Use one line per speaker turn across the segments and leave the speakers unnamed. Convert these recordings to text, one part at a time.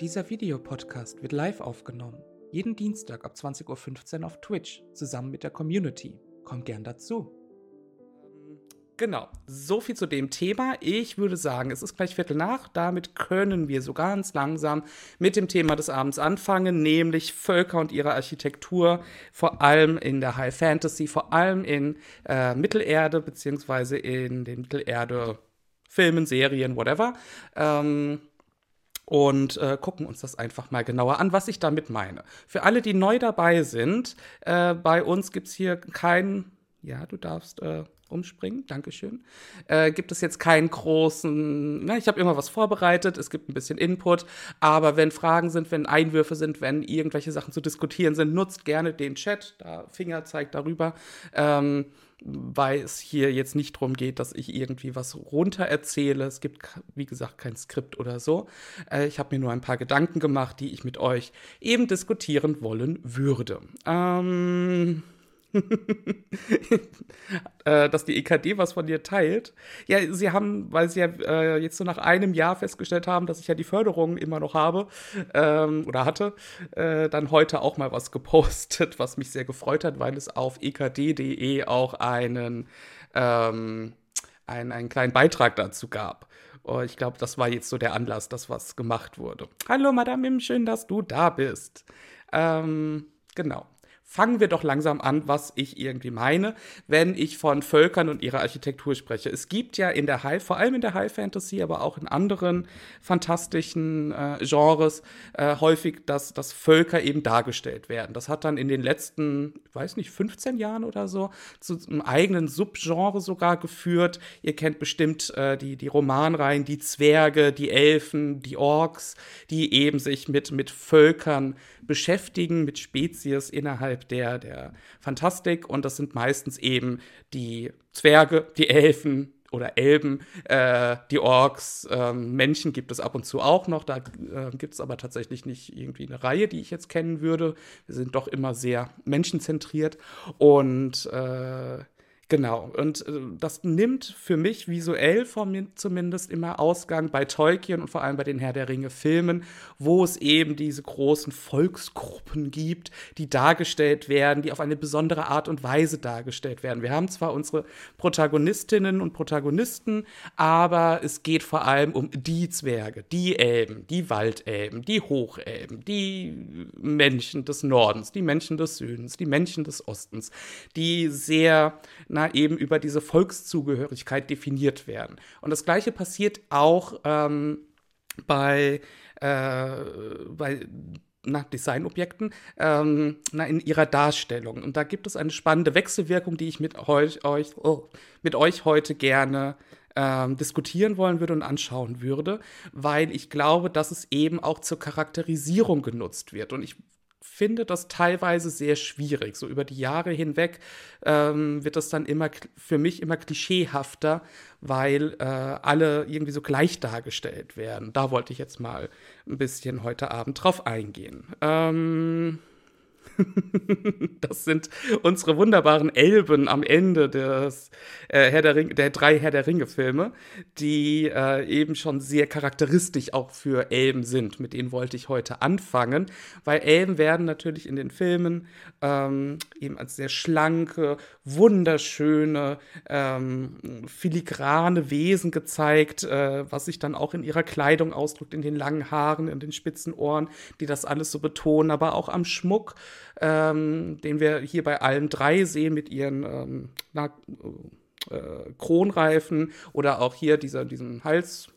Dieser Videopodcast wird live aufgenommen. Jeden Dienstag ab 20.15 Uhr auf Twitch, zusammen mit der Community. Kommt gern dazu.
Genau, so viel zu dem Thema. Ich würde sagen, es ist gleich Viertel nach. Damit können wir so ganz langsam mit dem Thema des Abends anfangen, nämlich Völker und ihre Architektur, vor allem in der High Fantasy, vor allem in äh, Mittelerde, beziehungsweise in den Mittelerde-Filmen, Serien, whatever. Ähm, und äh, gucken uns das einfach mal genauer an, was ich damit meine. Für alle, die neu dabei sind, äh, bei uns gibt es hier kein, ja, du darfst äh, umspringen, Dankeschön. Äh, gibt es jetzt keinen großen, na, ich habe immer was vorbereitet, es gibt ein bisschen Input, aber wenn Fragen sind, wenn Einwürfe sind, wenn irgendwelche Sachen zu diskutieren sind, nutzt gerne den Chat, da Finger zeigt darüber. Ähm, weil es hier jetzt nicht darum geht, dass ich irgendwie was runter erzähle. Es gibt, wie gesagt, kein Skript oder so. Äh, ich habe mir nur ein paar Gedanken gemacht, die ich mit euch eben diskutieren wollen würde. Ähm äh, dass die EKD was von dir teilt. Ja, sie haben, weil sie ja äh, jetzt so nach einem Jahr festgestellt haben, dass ich ja die Förderung immer noch habe ähm, oder hatte, äh, dann heute auch mal was gepostet, was mich sehr gefreut hat, weil es auf ekd.de auch einen, ähm, einen, einen kleinen Beitrag dazu gab. Oh, ich glaube, das war jetzt so der Anlass, dass was gemacht wurde. Hallo, Madame Im, schön, dass du da bist. Ähm, genau fangen wir doch langsam an, was ich irgendwie meine, wenn ich von Völkern und ihrer Architektur spreche. Es gibt ja in der High, vor allem in der High Fantasy, aber auch in anderen fantastischen äh, Genres äh, häufig, dass, dass Völker eben dargestellt werden. Das hat dann in den letzten, ich weiß nicht, 15 Jahren oder so zu einem eigenen Subgenre sogar geführt. Ihr kennt bestimmt äh, die, die Romanreihen, die Zwerge, die Elfen, die Orks, die eben sich mit, mit Völkern beschäftigen, mit Spezies innerhalb der, der Fantastik. Und das sind meistens eben die Zwerge, die Elfen, oder Elben, äh, die Orks, ähm, Menschen gibt es ab und zu auch noch. Da äh, gibt es aber tatsächlich nicht irgendwie eine Reihe, die ich jetzt kennen würde. Wir sind doch immer sehr menschenzentriert. Und äh, Genau, und äh, das nimmt für mich visuell von mir zumindest immer Ausgang bei Tolkien und vor allem bei den Herr der Ringe Filmen, wo es eben diese großen Volksgruppen gibt, die dargestellt werden, die auf eine besondere Art und Weise dargestellt werden. Wir haben zwar unsere Protagonistinnen und Protagonisten, aber es geht vor allem um die Zwerge, die Elben, die Waldelben, die Hochelben, die Menschen des Nordens, die Menschen des Südens, die Menschen des Ostens, die sehr na, eben über diese Volkszugehörigkeit definiert werden. Und das Gleiche passiert auch ähm, bei, äh, bei nach Designobjekten ähm, na, in ihrer Darstellung. Und da gibt es eine spannende Wechselwirkung, die ich mit euch, euch, oh, mit euch heute gerne ähm, diskutieren wollen würde und anschauen würde, weil ich glaube, dass es eben auch zur Charakterisierung genutzt wird. Und ich finde das teilweise sehr schwierig. So über die Jahre hinweg ähm, wird das dann immer für mich immer klischeehafter, weil äh, alle irgendwie so gleich dargestellt werden. Da wollte ich jetzt mal ein bisschen heute Abend drauf eingehen. Ähm das sind unsere wunderbaren Elben am Ende des äh, Herr der, Ring, der drei Herr der Ringe-Filme, die äh, eben schon sehr charakteristisch auch für Elben sind. Mit denen wollte ich heute anfangen, weil Elben werden natürlich in den Filmen ähm, eben als sehr schlanke, wunderschöne, ähm, filigrane Wesen gezeigt, äh, was sich dann auch in ihrer Kleidung ausdrückt, in den langen Haaren, in den spitzen Ohren, die das alles so betonen, aber auch am Schmuck ähm, den wir hier bei allen drei sehen mit ihren ähm, na, äh, Kronreifen oder auch hier dieser, diesem Hals.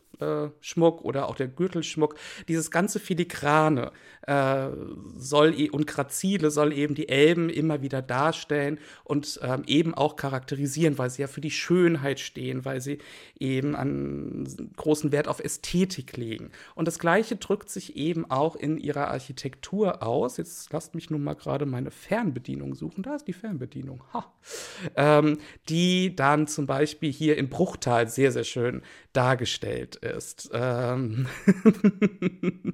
Schmuck oder auch der Gürtelschmuck, dieses ganze Filigrane äh, soll e und Grazile soll eben die Elben immer wieder darstellen und ähm, eben auch charakterisieren, weil sie ja für die Schönheit stehen, weil sie eben einen großen Wert auf Ästhetik legen. Und das Gleiche drückt sich eben auch in ihrer Architektur aus. Jetzt lasst mich nun mal gerade meine Fernbedienung suchen. Da ist die Fernbedienung. Ha. Ähm, die dann zum Beispiel hier in Bruchtal sehr, sehr schön dargestellt ist. Ähm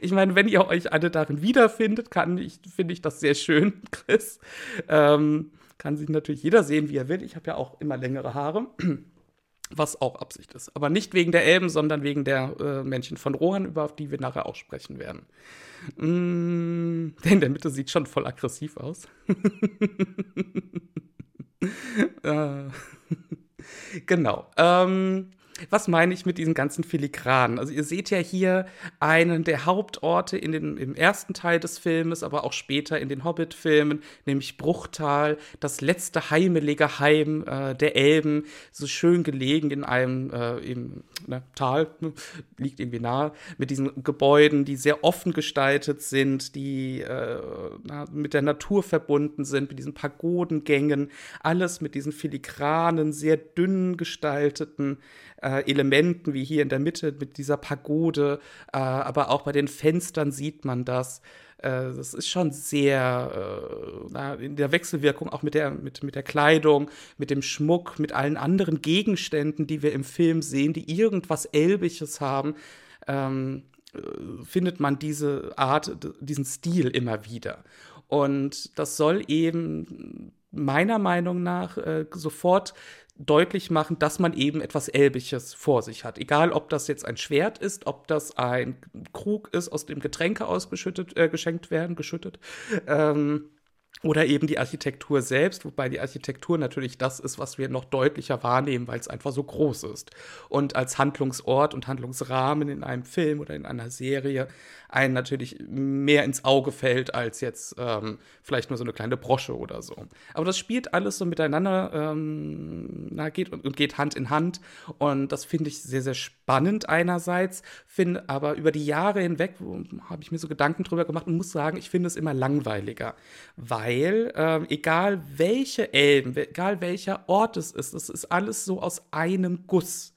ich meine, wenn ihr euch alle darin wiederfindet, kann ich, finde ich das sehr schön, Chris. Ähm, kann sich natürlich jeder sehen, wie er will. Ich habe ja auch immer längere Haare. Was auch Absicht ist. Aber nicht wegen der Elben, sondern wegen der äh, Männchen von Rohan, über die wir nachher auch sprechen werden. Mm, der in der Mitte sieht schon voll aggressiv aus. äh, genau. Ähm, was meine ich mit diesen ganzen Filigranen? Also ihr seht ja hier einen der Hauptorte in den, im ersten Teil des Filmes, aber auch später in den Hobbit-Filmen, nämlich Bruchtal, das letzte heimelige Heim äh, der Elben, so schön gelegen in einem äh, im, ne, Tal, liegt irgendwie nahe, mit diesen Gebäuden, die sehr offen gestaltet sind, die äh, mit der Natur verbunden sind, mit diesen Pagodengängen, alles mit diesen filigranen, sehr dünn gestalteten äh, Elementen, wie hier in der Mitte mit dieser Pagode, äh, aber auch bei den Fenstern sieht man das. Äh, das ist schon sehr äh, in der Wechselwirkung auch mit der, mit, mit der Kleidung, mit dem Schmuck, mit allen anderen Gegenständen, die wir im Film sehen, die irgendwas Elbiges haben. Ähm, äh, findet man diese Art, diesen Stil immer wieder. Und das soll eben meiner Meinung nach äh, sofort deutlich machen, dass man eben etwas Elbiges vor sich hat. Egal, ob das jetzt ein Schwert ist, ob das ein Krug ist, aus dem Getränke ausgeschüttet, äh, geschenkt werden, geschüttet. Ähm, oder eben die Architektur selbst, wobei die Architektur natürlich das ist, was wir noch deutlicher wahrnehmen, weil es einfach so groß ist. Und als Handlungsort und Handlungsrahmen in einem Film oder in einer Serie einen natürlich mehr ins Auge fällt als jetzt ähm, vielleicht nur so eine kleine Brosche oder so. Aber das spielt alles so miteinander, ähm, na, geht und, geht Hand in Hand. Und das finde ich sehr, sehr spannend einerseits, finde aber über die Jahre hinweg habe ich mir so Gedanken drüber gemacht und muss sagen, ich finde es immer langweiliger, weil ähm, egal welche Elben, egal welcher Ort es ist, es ist alles so aus einem Guss.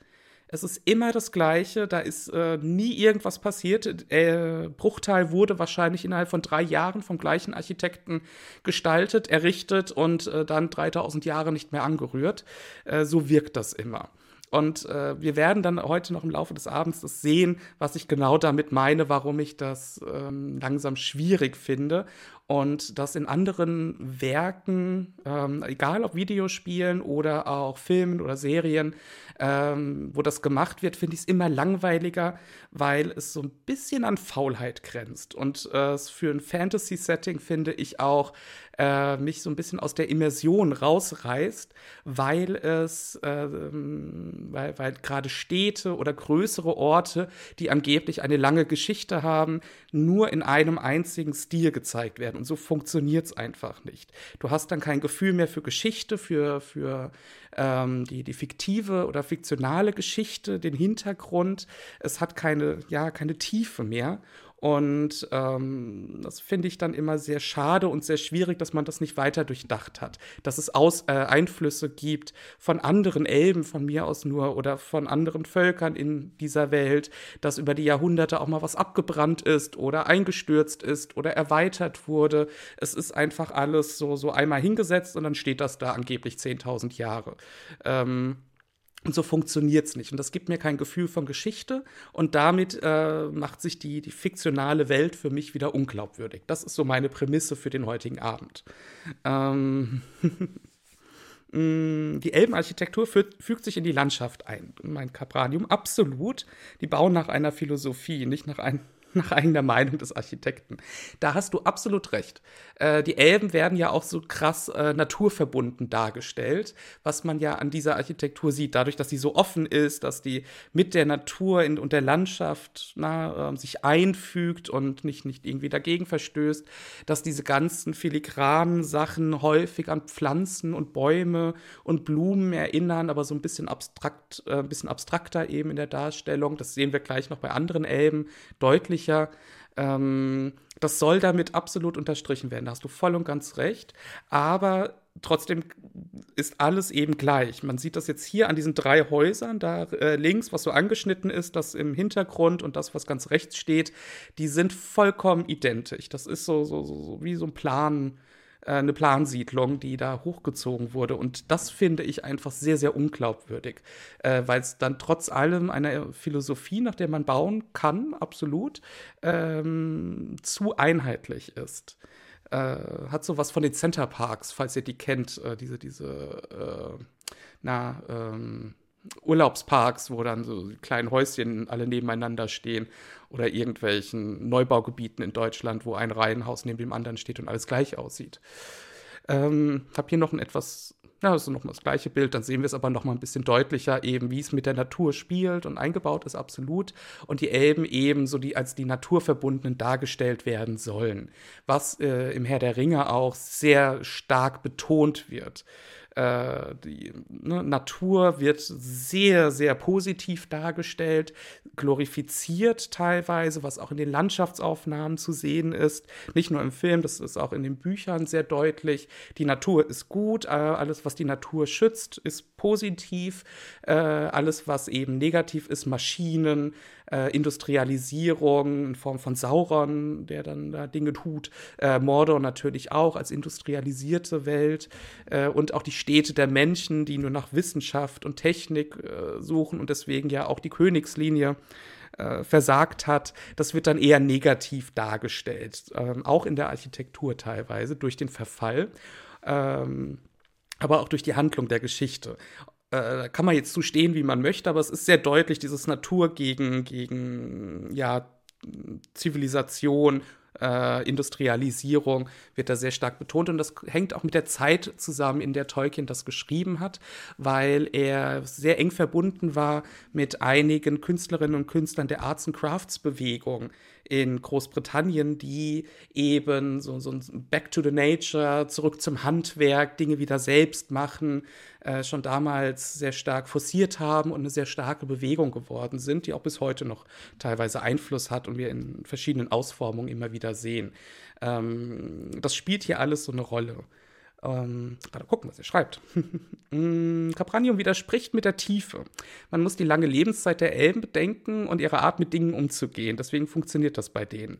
Es ist immer das Gleiche, da ist äh, nie irgendwas passiert. Äh, Bruchteil wurde wahrscheinlich innerhalb von drei Jahren vom gleichen Architekten gestaltet, errichtet und äh, dann 3000 Jahre nicht mehr angerührt. Äh, so wirkt das immer. Und äh, wir werden dann heute noch im Laufe des Abends das sehen, was ich genau damit meine, warum ich das ähm, langsam schwierig finde und das in anderen Werken, ähm, egal ob Videospielen oder auch Filmen oder Serien, ähm, wo das gemacht wird, finde ich es immer langweiliger, weil es so ein bisschen an Faulheit grenzt. Und äh, für ein Fantasy-Setting finde ich auch äh, mich so ein bisschen aus der Immersion rausreißt, weil es, äh, weil, weil gerade Städte oder größere Orte, die angeblich eine lange Geschichte haben, nur in einem einzigen Stil gezeigt werden. Und so funktioniert es einfach nicht. Du hast dann kein Gefühl mehr für Geschichte, für, für ähm, die, die fiktive oder fiktionale Geschichte, den Hintergrund. Es hat keine, ja, keine Tiefe mehr. Und ähm, das finde ich dann immer sehr schade und sehr schwierig, dass man das nicht weiter durchdacht hat. Dass es Aus, äh, Einflüsse gibt von anderen Elben, von mir aus nur, oder von anderen Völkern in dieser Welt, dass über die Jahrhunderte auch mal was abgebrannt ist oder eingestürzt ist oder erweitert wurde. Es ist einfach alles so, so einmal hingesetzt und dann steht das da angeblich 10.000 Jahre. Ähm, und so funktioniert es nicht. Und das gibt mir kein Gefühl von Geschichte. Und damit äh, macht sich die, die fiktionale Welt für mich wieder unglaubwürdig. Das ist so meine Prämisse für den heutigen Abend. Ähm mm, die Elbenarchitektur fügt sich in die Landschaft ein. Mein Capranium absolut. Die bauen nach einer Philosophie, nicht nach einem nach eigener Meinung des Architekten. Da hast du absolut recht. Äh, die Elben werden ja auch so krass äh, naturverbunden dargestellt, was man ja an dieser Architektur sieht, dadurch, dass sie so offen ist, dass die mit der Natur in, und der Landschaft na, äh, sich einfügt und nicht, nicht irgendwie dagegen verstößt, dass diese ganzen filigranen Sachen häufig an Pflanzen und Bäume und Blumen erinnern, aber so ein bisschen abstrakt, äh, ein bisschen abstrakter eben in der Darstellung. Das sehen wir gleich noch bei anderen Elben deutlich sicher. Ähm, das soll damit absolut unterstrichen werden. Da hast du voll und ganz recht. Aber trotzdem ist alles eben gleich. Man sieht das jetzt hier an diesen drei Häusern, da äh, links, was so angeschnitten ist, das im Hintergrund und das, was ganz rechts steht, die sind vollkommen identisch. Das ist so, so, so wie so ein Plan äh, eine Plansiedlung, die da hochgezogen wurde. Und das finde ich einfach sehr, sehr unglaubwürdig, äh, weil es dann trotz allem einer Philosophie, nach der man bauen kann, absolut, ähm, zu einheitlich ist. Äh, hat sowas von den Center Parks, falls ihr die kennt, äh, diese, diese, äh, na, ähm, Urlaubsparks, wo dann so kleine Häuschen alle nebeneinander stehen oder irgendwelchen Neubaugebieten in Deutschland, wo ein Reihenhaus neben dem anderen steht und alles gleich aussieht. Ähm, habe hier noch ein etwas, ja, das ist nochmal das gleiche Bild, dann sehen wir es aber nochmal ein bisschen deutlicher, eben wie es mit der Natur spielt und eingebaut ist, absolut. Und die Elben eben so die als die Naturverbundenen dargestellt werden sollen, was äh, im Herr der Ringe auch sehr stark betont wird. Äh, die ne, Natur wird sehr, sehr positiv dargestellt, glorifiziert teilweise, was auch in den Landschaftsaufnahmen zu sehen ist. Nicht nur im Film, das ist auch in den Büchern sehr deutlich. Die Natur ist gut, äh, alles, was die Natur schützt, ist positiv. Äh, alles, was eben negativ ist, Maschinen, äh, Industrialisierung in Form von Sauron, der dann da Dinge tut, äh, Mordor natürlich auch als industrialisierte Welt äh, und auch die Städte der Menschen, die nur nach Wissenschaft und Technik äh, suchen und deswegen ja auch die Königslinie äh, versagt hat, das wird dann eher negativ dargestellt, ähm, auch in der Architektur teilweise durch den Verfall. Ähm, aber auch durch die Handlung der Geschichte äh, kann man jetzt zu stehen, wie man möchte, aber es ist sehr deutlich, dieses Natur gegen, gegen ja, Zivilisation, äh, Industrialisierung wird da sehr stark betont. Und das hängt auch mit der Zeit zusammen, in der Tolkien das geschrieben hat, weil er sehr eng verbunden war mit einigen Künstlerinnen und Künstlern der Arts and Crafts Bewegung in Großbritannien, die eben so, so ein Back to the Nature, zurück zum Handwerk, Dinge wieder selbst machen, äh, schon damals sehr stark forciert haben und eine sehr starke Bewegung geworden sind, die auch bis heute noch teilweise Einfluss hat und wir in verschiedenen Ausformungen immer wieder sehen. Ähm, das spielt hier alles so eine Rolle. Ähm, gerade gucken, was er schreibt. Mm, Capranium widerspricht mit der Tiefe. Man muss die lange Lebenszeit der Elben bedenken und ihre Art, mit Dingen umzugehen. Deswegen funktioniert das bei denen.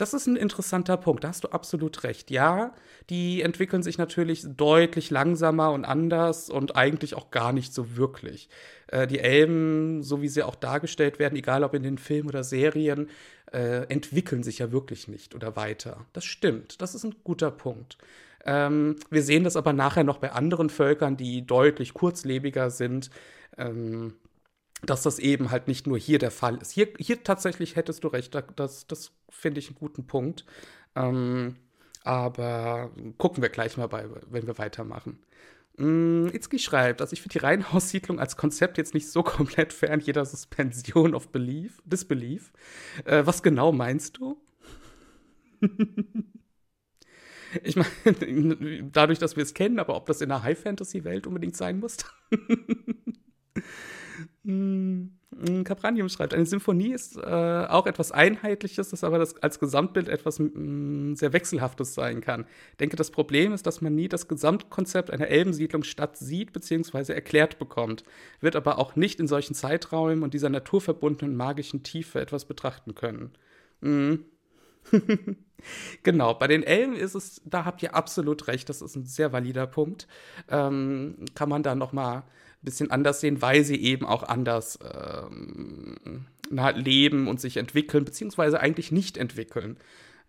Das ist ein interessanter Punkt, da hast du absolut recht. Ja, die entwickeln sich natürlich deutlich langsamer und anders und eigentlich auch gar nicht so wirklich. Äh, die Elben, so wie sie auch dargestellt werden, egal ob in den Filmen oder Serien, äh, entwickeln sich ja wirklich nicht oder weiter. Das stimmt, das ist ein guter Punkt. Ähm, wir sehen das aber nachher noch bei anderen Völkern, die deutlich kurzlebiger sind. Ähm, dass das eben halt nicht nur hier der Fall ist. Hier, hier tatsächlich hättest du recht, das, das finde ich einen guten Punkt. Ähm, aber gucken wir gleich mal bei, wenn wir weitermachen. Mm, Itzki schreibt, also ich finde die Reihenhaussiedlung als Konzept jetzt nicht so komplett fern jeder Suspension of Belief, Disbelief. Äh, was genau meinst du? Ich meine, dadurch, dass wir es kennen, aber ob das in einer High-Fantasy-Welt unbedingt sein muss. Hm, Capranium schreibt, eine Symphonie ist äh, auch etwas Einheitliches, das aber das als Gesamtbild etwas mh, hm, sehr Wechselhaftes sein kann. Ich denke, das Problem ist, dass man nie das Gesamtkonzept einer Elbensiedlungsstadt sieht bzw. erklärt bekommt, wird aber auch nicht in solchen Zeiträumen und dieser naturverbundenen magischen Tiefe etwas betrachten können. Mhm. genau, bei den Elben ist es, da habt ihr absolut recht, das ist ein sehr valider Punkt. Ähm, kann man da noch mal ein bisschen anders sehen, weil sie eben auch anders ähm, leben und sich entwickeln, beziehungsweise eigentlich nicht entwickeln.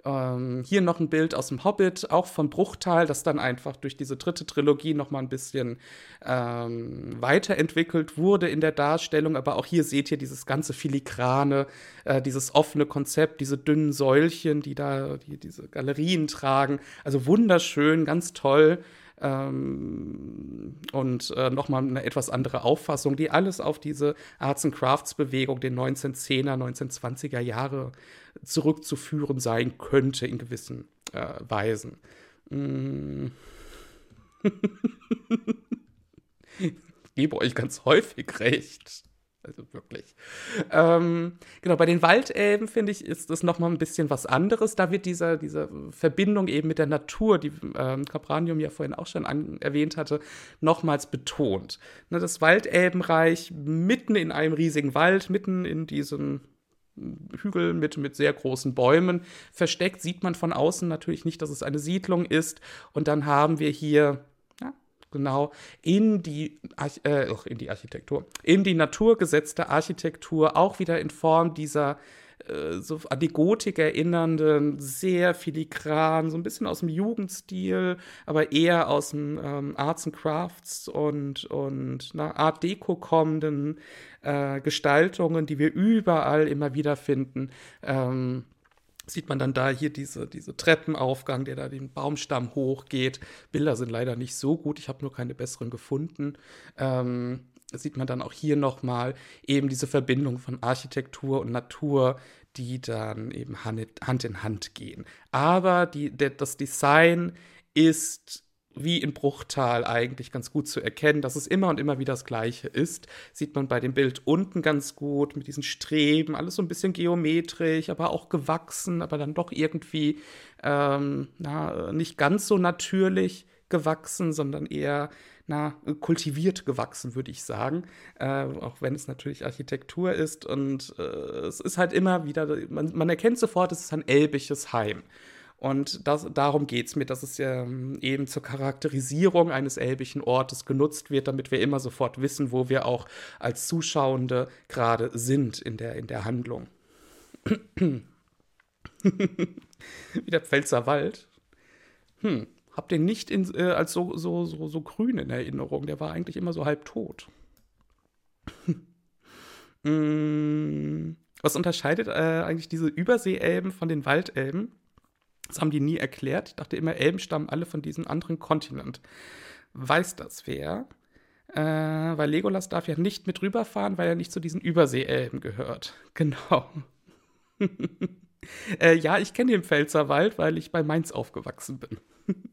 Ähm, hier noch ein Bild aus dem Hobbit, auch von Bruchtal, das dann einfach durch diese dritte Trilogie noch mal ein bisschen ähm, weiterentwickelt wurde in der Darstellung. Aber auch hier seht ihr dieses ganze filigrane, äh, dieses offene Konzept, diese dünnen Säulchen, die da die, diese Galerien tragen. Also wunderschön, ganz toll. Ähm, und äh, nochmal eine etwas andere Auffassung, die alles auf diese Arts and Crafts Bewegung den 1910er, 1920er Jahre zurückzuführen sein könnte in gewissen äh, Weisen. Mm. ich gebe euch ganz häufig recht. Also wirklich. Ähm, genau, bei den Waldelben, finde ich, ist das nochmal ein bisschen was anderes. Da wird diese, diese Verbindung eben mit der Natur, die ähm, Capranium ja vorhin auch schon an, erwähnt hatte, nochmals betont. Ne, das Waldelbenreich mitten in einem riesigen Wald, mitten in diesem Hügel mit, mit sehr großen Bäumen versteckt, sieht man von außen natürlich nicht, dass es eine Siedlung ist. Und dann haben wir hier genau in die, äh, in die Architektur, in die naturgesetzte Architektur, auch wieder in Form dieser äh, so an die Gotik erinnernden, sehr filigran, so ein bisschen aus dem Jugendstil, aber eher aus dem ähm, Arts and Crafts und, und na, Art Deco kommenden äh, Gestaltungen, die wir überall immer wieder finden. Ähm, sieht man dann da hier diese, diese Treppenaufgang, der da den Baumstamm hochgeht. Bilder sind leider nicht so gut, ich habe nur keine besseren gefunden. Ähm, sieht man dann auch hier nochmal eben diese Verbindung von Architektur und Natur, die dann eben Hand in Hand gehen. Aber die, der, das Design ist wie in Bruchtal eigentlich ganz gut zu erkennen, dass es immer und immer wieder das Gleiche ist. Sieht man bei dem Bild unten ganz gut mit diesen Streben, alles so ein bisschen geometrisch, aber auch gewachsen, aber dann doch irgendwie ähm, na, nicht ganz so natürlich gewachsen, sondern eher na, kultiviert gewachsen, würde ich sagen. Äh, auch wenn es natürlich Architektur ist. Und äh, es ist halt immer wieder, man, man erkennt sofort, es ist ein elbisches Heim. Und das, darum geht es mir, dass es ähm, eben zur Charakterisierung eines elbischen Ortes genutzt wird, damit wir immer sofort wissen, wo wir auch als Zuschauende gerade sind in der, in der Handlung. Wie der Pfälzer Wald. Hm, hab den nicht in, äh, als so, so, so, so grün in Erinnerung. Der war eigentlich immer so halb tot. mm, was unterscheidet äh, eigentlich diese Überseeelben von den Waldelben? Das haben die nie erklärt. Ich dachte immer, Elben stammen alle von diesem anderen Kontinent. Weiß das wer? Äh, weil Legolas darf ja nicht mit rüberfahren, weil er nicht zu diesen Überseeelben gehört. Genau. äh, ja, ich kenne den Pfälzerwald, weil ich bei Mainz aufgewachsen bin.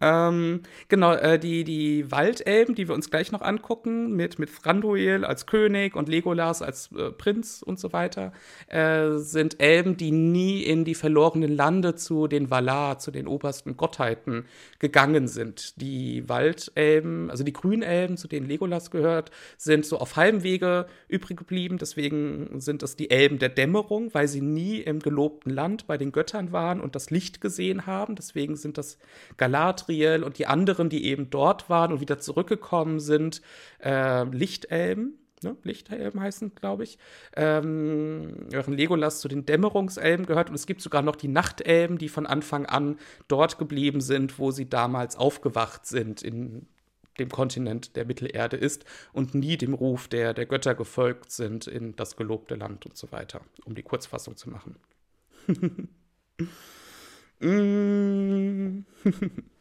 Ähm, genau, äh, die, die Waldelben, die wir uns gleich noch angucken, mit, mit Thranduil als König und Legolas als äh, Prinz und so weiter, äh, sind Elben, die nie in die verlorenen Lande zu den Valar, zu den obersten Gottheiten gegangen sind. Die Waldelben, also die Grünelben, zu denen Legolas gehört, sind so auf halbem Wege übrig geblieben. Deswegen sind es die Elben der Dämmerung, weil sie nie im gelobten Land bei den Göttern waren und das Licht gesehen haben. Deswegen sind das Galadriel und die anderen, die eben dort waren und wieder zurückgekommen sind, äh, Lichtelben. Ne? Lichtelben heißen, glaube ich, ähm, Legolas zu den Dämmerungselben gehört. Und es gibt sogar noch die Nachtelben, die von Anfang an dort geblieben sind, wo sie damals aufgewacht sind, in dem Kontinent der Mittelerde ist und nie dem Ruf der, der Götter gefolgt sind in das gelobte Land und so weiter, um die Kurzfassung zu machen. Mm.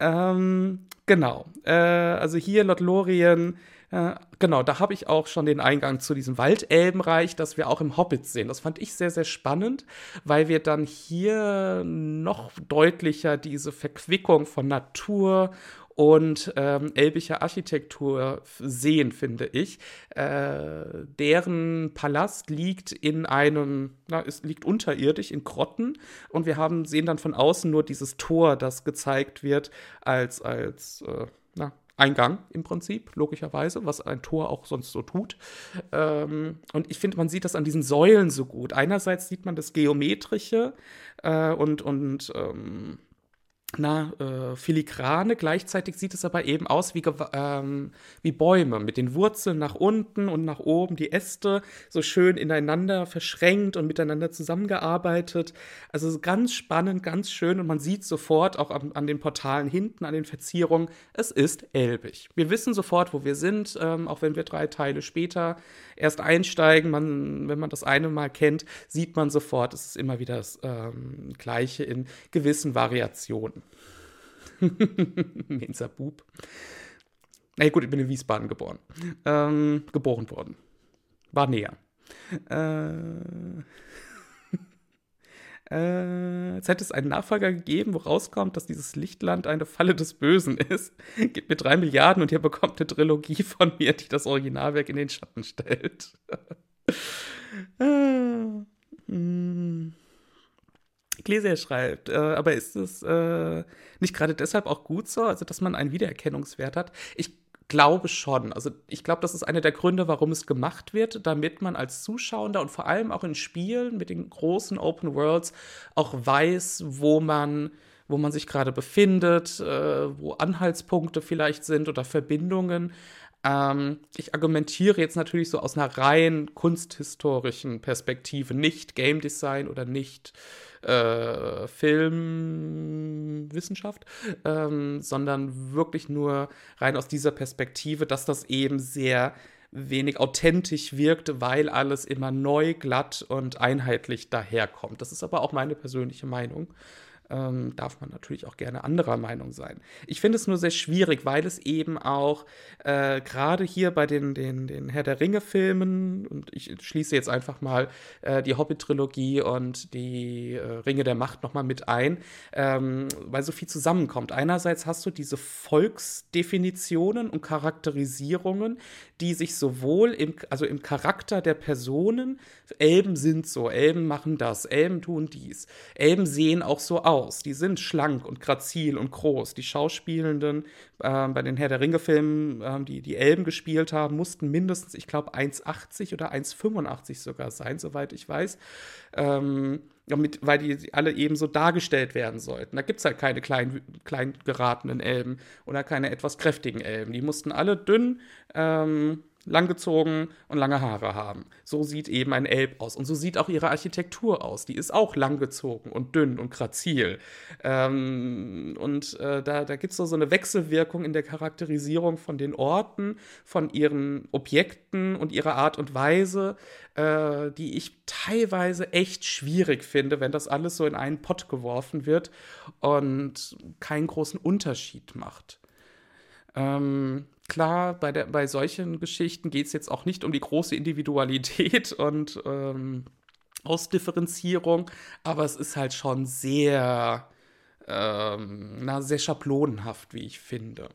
ähm, genau. Äh, also hier Lothlorien. Äh, genau, da habe ich auch schon den Eingang zu diesem Waldelbenreich, das wir auch im Hobbit sehen. Das fand ich sehr, sehr spannend, weil wir dann hier noch deutlicher diese Verquickung von Natur und ähm, elbischer Architektur sehen, finde ich. Äh, deren Palast liegt in einem, na, es liegt unterirdisch in Grotten und wir haben, sehen dann von außen nur dieses Tor, das gezeigt wird als, als äh, na, Eingang im Prinzip, logischerweise, was ein Tor auch sonst so tut. Ähm, und ich finde, man sieht das an diesen Säulen so gut. Einerseits sieht man das Geometrische äh, und, und ähm, na, äh, filigrane. Gleichzeitig sieht es aber eben aus wie, ähm, wie Bäume mit den Wurzeln nach unten und nach oben, die Äste so schön ineinander verschränkt und miteinander zusammengearbeitet. Also ganz spannend, ganz schön und man sieht sofort auch an, an den Portalen hinten, an den Verzierungen, es ist elbig. Wir wissen sofort, wo wir sind, ähm, auch wenn wir drei Teile später erst einsteigen. Man, wenn man das eine Mal kennt, sieht man sofort, es ist immer wieder das ähm, Gleiche in gewissen Variationen. Mensa Bub. Na gut, ich bin in Wiesbaden geboren. Ähm, geboren worden. War näher. Äh, äh, es hätte es einen Nachfolger gegeben, wo rauskommt, dass dieses Lichtland eine Falle des Bösen ist. Gebt mir drei Milliarden und ihr bekommt eine Trilogie von mir, die das Originalwerk in den Schatten stellt. ah, hm. Gläser schreibt, äh, aber ist es äh, nicht gerade deshalb auch gut so, also dass man einen Wiedererkennungswert hat? Ich glaube schon. Also ich glaube, das ist einer der Gründe, warum es gemacht wird, damit man als Zuschauer und vor allem auch in Spielen mit den großen Open Worlds auch weiß, wo man wo man sich gerade befindet, äh, wo Anhaltspunkte vielleicht sind oder Verbindungen. Ähm, ich argumentiere jetzt natürlich so aus einer rein kunsthistorischen Perspektive, nicht Game Design oder nicht äh, Filmwissenschaft, ähm, sondern wirklich nur rein aus dieser Perspektive, dass das eben sehr wenig authentisch wirkt, weil alles immer neu, glatt und einheitlich daherkommt. Das ist aber auch meine persönliche Meinung ähm, darf man natürlich auch gerne anderer Meinung sein. Ich finde es nur sehr schwierig, weil es eben auch äh, gerade hier bei den, den, den Herr der Ringe-Filmen, und ich schließe jetzt einfach mal äh, die Hobbit-Trilogie und die äh, Ringe der Macht nochmal mit ein, ähm, weil so viel zusammenkommt. Einerseits hast du diese Volksdefinitionen und Charakterisierungen, die sich sowohl im, also im Charakter der Personen, Elben sind so, Elben machen das, Elben tun dies, Elben sehen auch so aus, die sind schlank und grazil und groß. Die Schauspielenden äh, bei den Herr der Ringe-Filmen, äh, die die Elben gespielt haben, mussten mindestens, ich glaube, 1,80 oder 1,85 sogar sein, soweit ich weiß. Ähm, damit, weil die alle eben so dargestellt werden sollten. Da gibt es halt keine klein, klein geratenen Elben oder keine etwas kräftigen Elben. Die mussten alle dünn, ähm, langgezogen und lange Haare haben. So sieht eben ein Elb aus. Und so sieht auch ihre Architektur aus. Die ist auch langgezogen und dünn und grazil. Ähm, und äh, da, da gibt es so, eine Wechselwirkung in der Charakterisierung von den Orten, von ihren Objekten und ihrer Art und Weise, äh, die ich teilweise echt schwierig finde, wenn das alles so in einen Pott geworfen wird und keinen großen Unterschied macht. Ähm, klar, bei, der, bei solchen Geschichten geht es jetzt auch nicht um die große Individualität und ähm, Ausdifferenzierung, aber es ist halt schon sehr, ähm, na, sehr schablonenhaft, wie ich finde.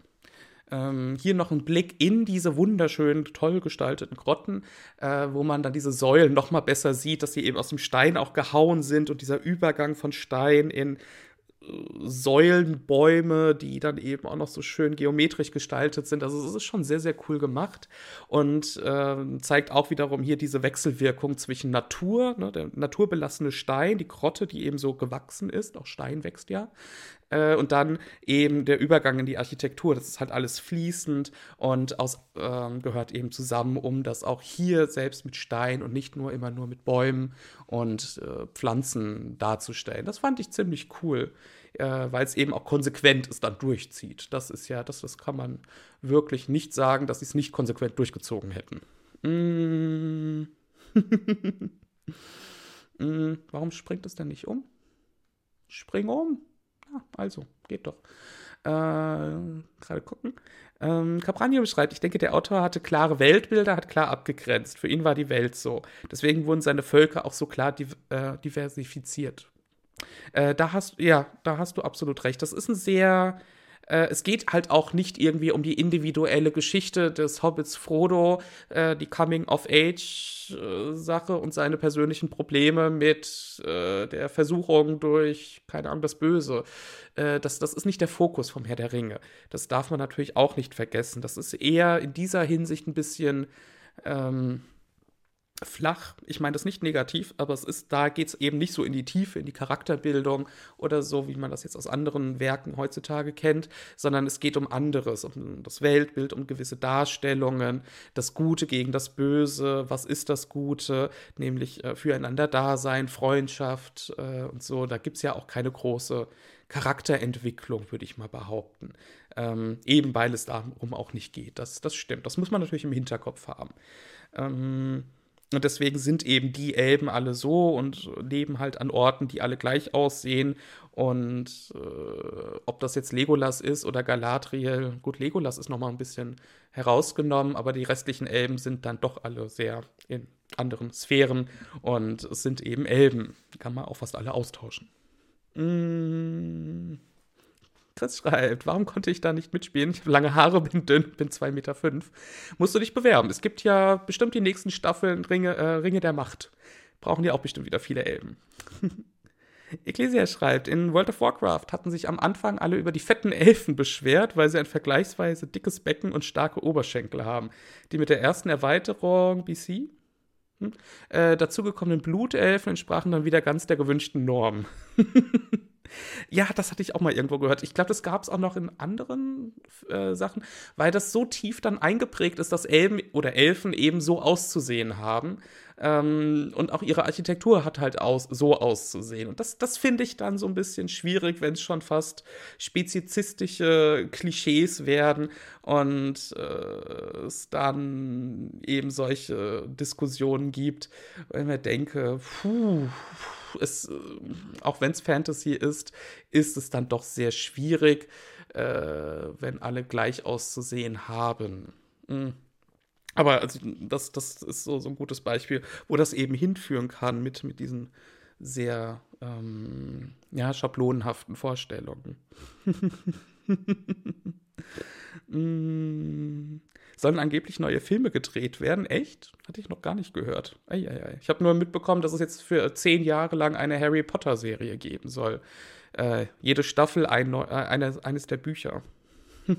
Ähm, hier noch ein Blick in diese wunderschönen, toll gestalteten Grotten, äh, wo man dann diese Säulen noch mal besser sieht, dass sie eben aus dem Stein auch gehauen sind und dieser Übergang von Stein in Säulenbäume, die dann eben auch noch so schön geometrisch gestaltet sind. Also es ist schon sehr, sehr cool gemacht und äh, zeigt auch wiederum hier diese Wechselwirkung zwischen Natur, ne, der naturbelassene Stein, die Grotte, die eben so gewachsen ist, auch Stein wächst ja, äh, und dann eben der Übergang in die Architektur. Das ist halt alles fließend und aus, äh, gehört eben zusammen, um das auch hier selbst mit Stein und nicht nur immer nur mit Bäumen und äh, Pflanzen darzustellen. Das fand ich ziemlich cool äh, weil es eben auch konsequent es dann durchzieht. Das ist ja, das, das kann man wirklich nicht sagen, dass sie es nicht konsequent durchgezogen hätten. Mm. mm. Warum springt es denn nicht um? Spring um. Ja, also, geht doch. Äh, gerade gucken. Ähm, Capranio beschreibt, ich denke, der Autor hatte klare Weltbilder, hat klar abgegrenzt. Für ihn war die Welt so. Deswegen wurden seine Völker auch so klar div äh, diversifiziert. Äh, da hast ja, da hast du absolut recht. Das ist ein sehr äh, es geht halt auch nicht irgendwie um die individuelle Geschichte des Hobbits Frodo, äh, die Coming-of-Age-Sache und seine persönlichen Probleme mit äh, der Versuchung durch, keine Ahnung, das Böse. Äh, das, das ist nicht der Fokus vom Herr der Ringe. Das darf man natürlich auch nicht vergessen. Das ist eher in dieser Hinsicht ein bisschen. Ähm, flach. Ich meine das nicht negativ, aber es ist, da geht es eben nicht so in die Tiefe, in die Charakterbildung oder so, wie man das jetzt aus anderen Werken heutzutage kennt, sondern es geht um anderes, um das Weltbild, um gewisse Darstellungen, das Gute gegen das Böse, was ist das Gute, nämlich äh, füreinander Dasein, Freundschaft äh, und so. Da gibt es ja auch keine große Charakterentwicklung, würde ich mal behaupten. Ähm, eben weil es darum auch nicht geht. Das, das stimmt. Das muss man natürlich im Hinterkopf haben. Ähm, und deswegen sind eben die Elben alle so und leben halt an Orten, die alle gleich aussehen. Und äh, ob das jetzt Legolas ist oder Galadriel, gut, Legolas ist nochmal ein bisschen herausgenommen, aber die restlichen Elben sind dann doch alle sehr in anderen Sphären und es sind eben Elben. Kann man auch fast alle austauschen. Mmh. Chris schreibt, warum konnte ich da nicht mitspielen? Ich habe lange Haare, bin dünn, bin 2,5 Meter. Fünf. Musst du dich bewerben. Es gibt ja bestimmt die nächsten Staffeln Ringe, äh, Ringe der Macht. Brauchen die auch bestimmt wieder viele Elben. Ecclesia schreibt, in World of Warcraft hatten sich am Anfang alle über die fetten Elfen beschwert, weil sie ein vergleichsweise dickes Becken und starke Oberschenkel haben, die mit der ersten Erweiterung BC hm, äh, dazugekommenen Blutelfen entsprachen dann wieder ganz der gewünschten Norm. Ja, das hatte ich auch mal irgendwo gehört. Ich glaube, das gab es auch noch in anderen äh, Sachen, weil das so tief dann eingeprägt ist, dass Elben oder Elfen eben so auszusehen haben. Ähm, und auch ihre Architektur hat halt aus, so auszusehen. Und das, das finde ich dann so ein bisschen schwierig, wenn es schon fast spezizistische Klischees werden und äh, es dann eben solche Diskussionen gibt, wenn ich mir denke, puh, es, auch wenn es Fantasy ist, ist es dann doch sehr schwierig, äh, wenn alle gleich auszusehen haben. Mhm. Aber also, das, das ist so, so ein gutes Beispiel, wo das eben hinführen kann mit, mit diesen sehr ähm, ja, schablonenhaften Vorstellungen. mm, sollen angeblich neue Filme gedreht werden. Echt? Hatte ich noch gar nicht gehört. Eieiei. Ich habe nur mitbekommen, dass es jetzt für zehn Jahre lang eine Harry Potter-Serie geben soll. Äh, jede Staffel ein, äh, eine, eines der Bücher.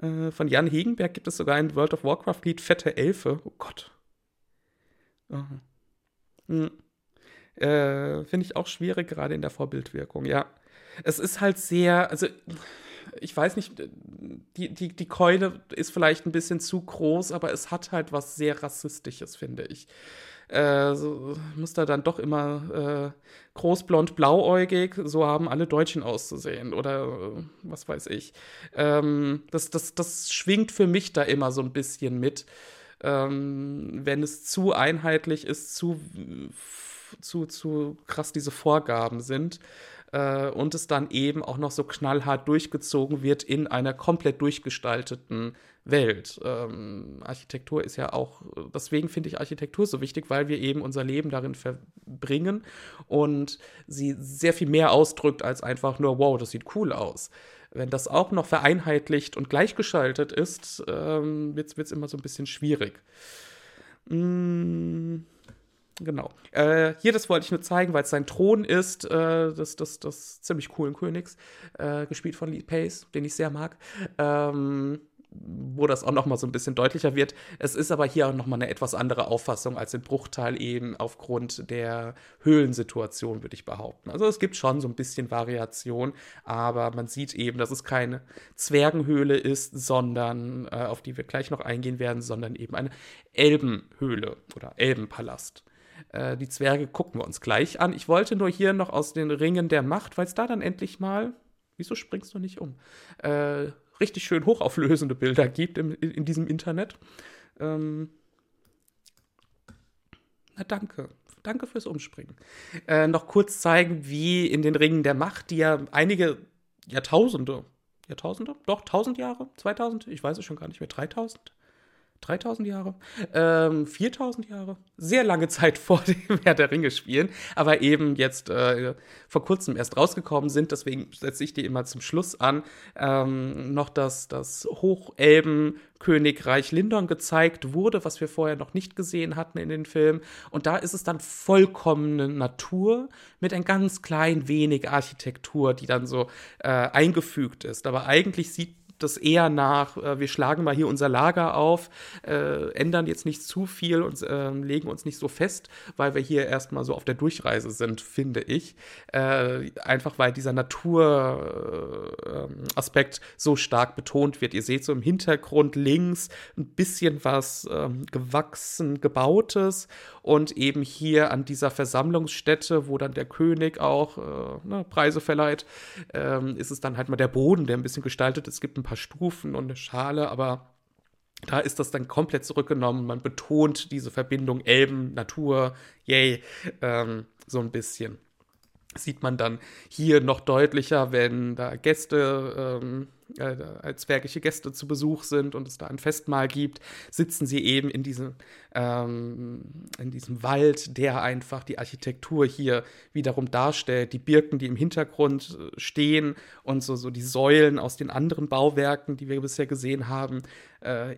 Äh, von Jan Hegenberg gibt es sogar ein World of Warcraft-Lied Fette Elfe. Oh Gott. Hm. Äh, Finde ich auch schwierig, gerade in der Vorbildwirkung, ja. Es ist halt sehr, also ich weiß nicht, die, die, die Keule ist vielleicht ein bisschen zu groß, aber es hat halt was sehr Rassistisches, finde ich äh, so, muss da dann doch immer äh, groß, blond, blauäugig, so haben alle Deutschen auszusehen oder äh, was weiß ich. Ähm, das, das, das schwingt für mich da immer so ein bisschen mit. Ähm, wenn es zu einheitlich ist, zu, zu, zu krass diese Vorgaben sind äh, und es dann eben auch noch so knallhart durchgezogen wird in einer komplett durchgestalteten Welt. Ähm, Architektur ist ja auch, deswegen finde ich Architektur so wichtig, weil wir eben unser Leben darin verbringen und sie sehr viel mehr ausdrückt als einfach nur, wow, das sieht cool aus. Wenn das auch noch vereinheitlicht und gleichgeschaltet ist, ähm, wird es immer so ein bisschen schwierig. Mm. Genau. Äh, hier, das wollte ich nur zeigen, weil es sein Thron ist, äh, des, des, des ziemlich coolen Königs, äh, gespielt von Lee Pace, den ich sehr mag. Ähm, wo das auch noch mal so ein bisschen deutlicher wird. Es ist aber hier auch noch mal eine etwas andere Auffassung als in Bruchteil eben aufgrund der Höhlensituation, würde ich behaupten. Also es gibt schon so ein bisschen Variation, aber man sieht eben, dass es keine Zwergenhöhle ist, sondern, äh, auf die wir gleich noch eingehen werden, sondern eben eine Elbenhöhle oder Elbenpalast. Äh, die Zwerge gucken wir uns gleich an. Ich wollte nur hier noch aus den Ringen der Macht, weil es da dann endlich mal, wieso springst du nicht um, äh, richtig schön hochauflösende Bilder gibt im, in, in diesem Internet. Ähm, na danke. Danke fürs Umspringen. Äh, noch kurz zeigen, wie in den Ringen der Macht, die ja einige Jahrtausende, Jahrtausende? Doch, 1000 Jahre? 2000? Ich weiß es schon gar nicht mehr. 3000? 3000 Jahre, ähm, 4000 Jahre, sehr lange Zeit vor dem Herr der Ringe spielen, aber eben jetzt äh, vor kurzem erst rausgekommen sind, deswegen setze ich die immer zum Schluss an, ähm, noch das, das Hochelben-Königreich Lindon gezeigt wurde, was wir vorher noch nicht gesehen hatten in den Filmen. Und da ist es dann vollkommene Natur mit ein ganz klein wenig Architektur, die dann so äh, eingefügt ist. Aber eigentlich sieht das eher nach, äh, wir schlagen mal hier unser Lager auf, äh, ändern jetzt nicht zu viel und äh, legen uns nicht so fest, weil wir hier erstmal so auf der Durchreise sind, finde ich. Äh, einfach weil dieser Naturaspekt äh, so stark betont wird. Ihr seht so im Hintergrund links ein bisschen was ähm, gewachsen, gebautes und eben hier an dieser Versammlungsstätte, wo dann der König auch äh, ne, Preise verleiht, ähm, ist es dann halt mal der Boden, der ein bisschen gestaltet ist. Es gibt ein paar Stufen und eine Schale, aber da ist das dann komplett zurückgenommen. Man betont diese Verbindung Elben, Natur, yay, ähm, so ein bisschen. Sieht man dann hier noch deutlicher, wenn da Gäste ähm, äh, als zwergische Gäste zu Besuch sind und es da ein Festmahl gibt, sitzen sie eben in diesem, ähm, in diesem Wald, der einfach die Architektur hier wiederum darstellt. Die Birken, die im Hintergrund äh, stehen und so, so die Säulen aus den anderen Bauwerken, die wir bisher gesehen haben, äh,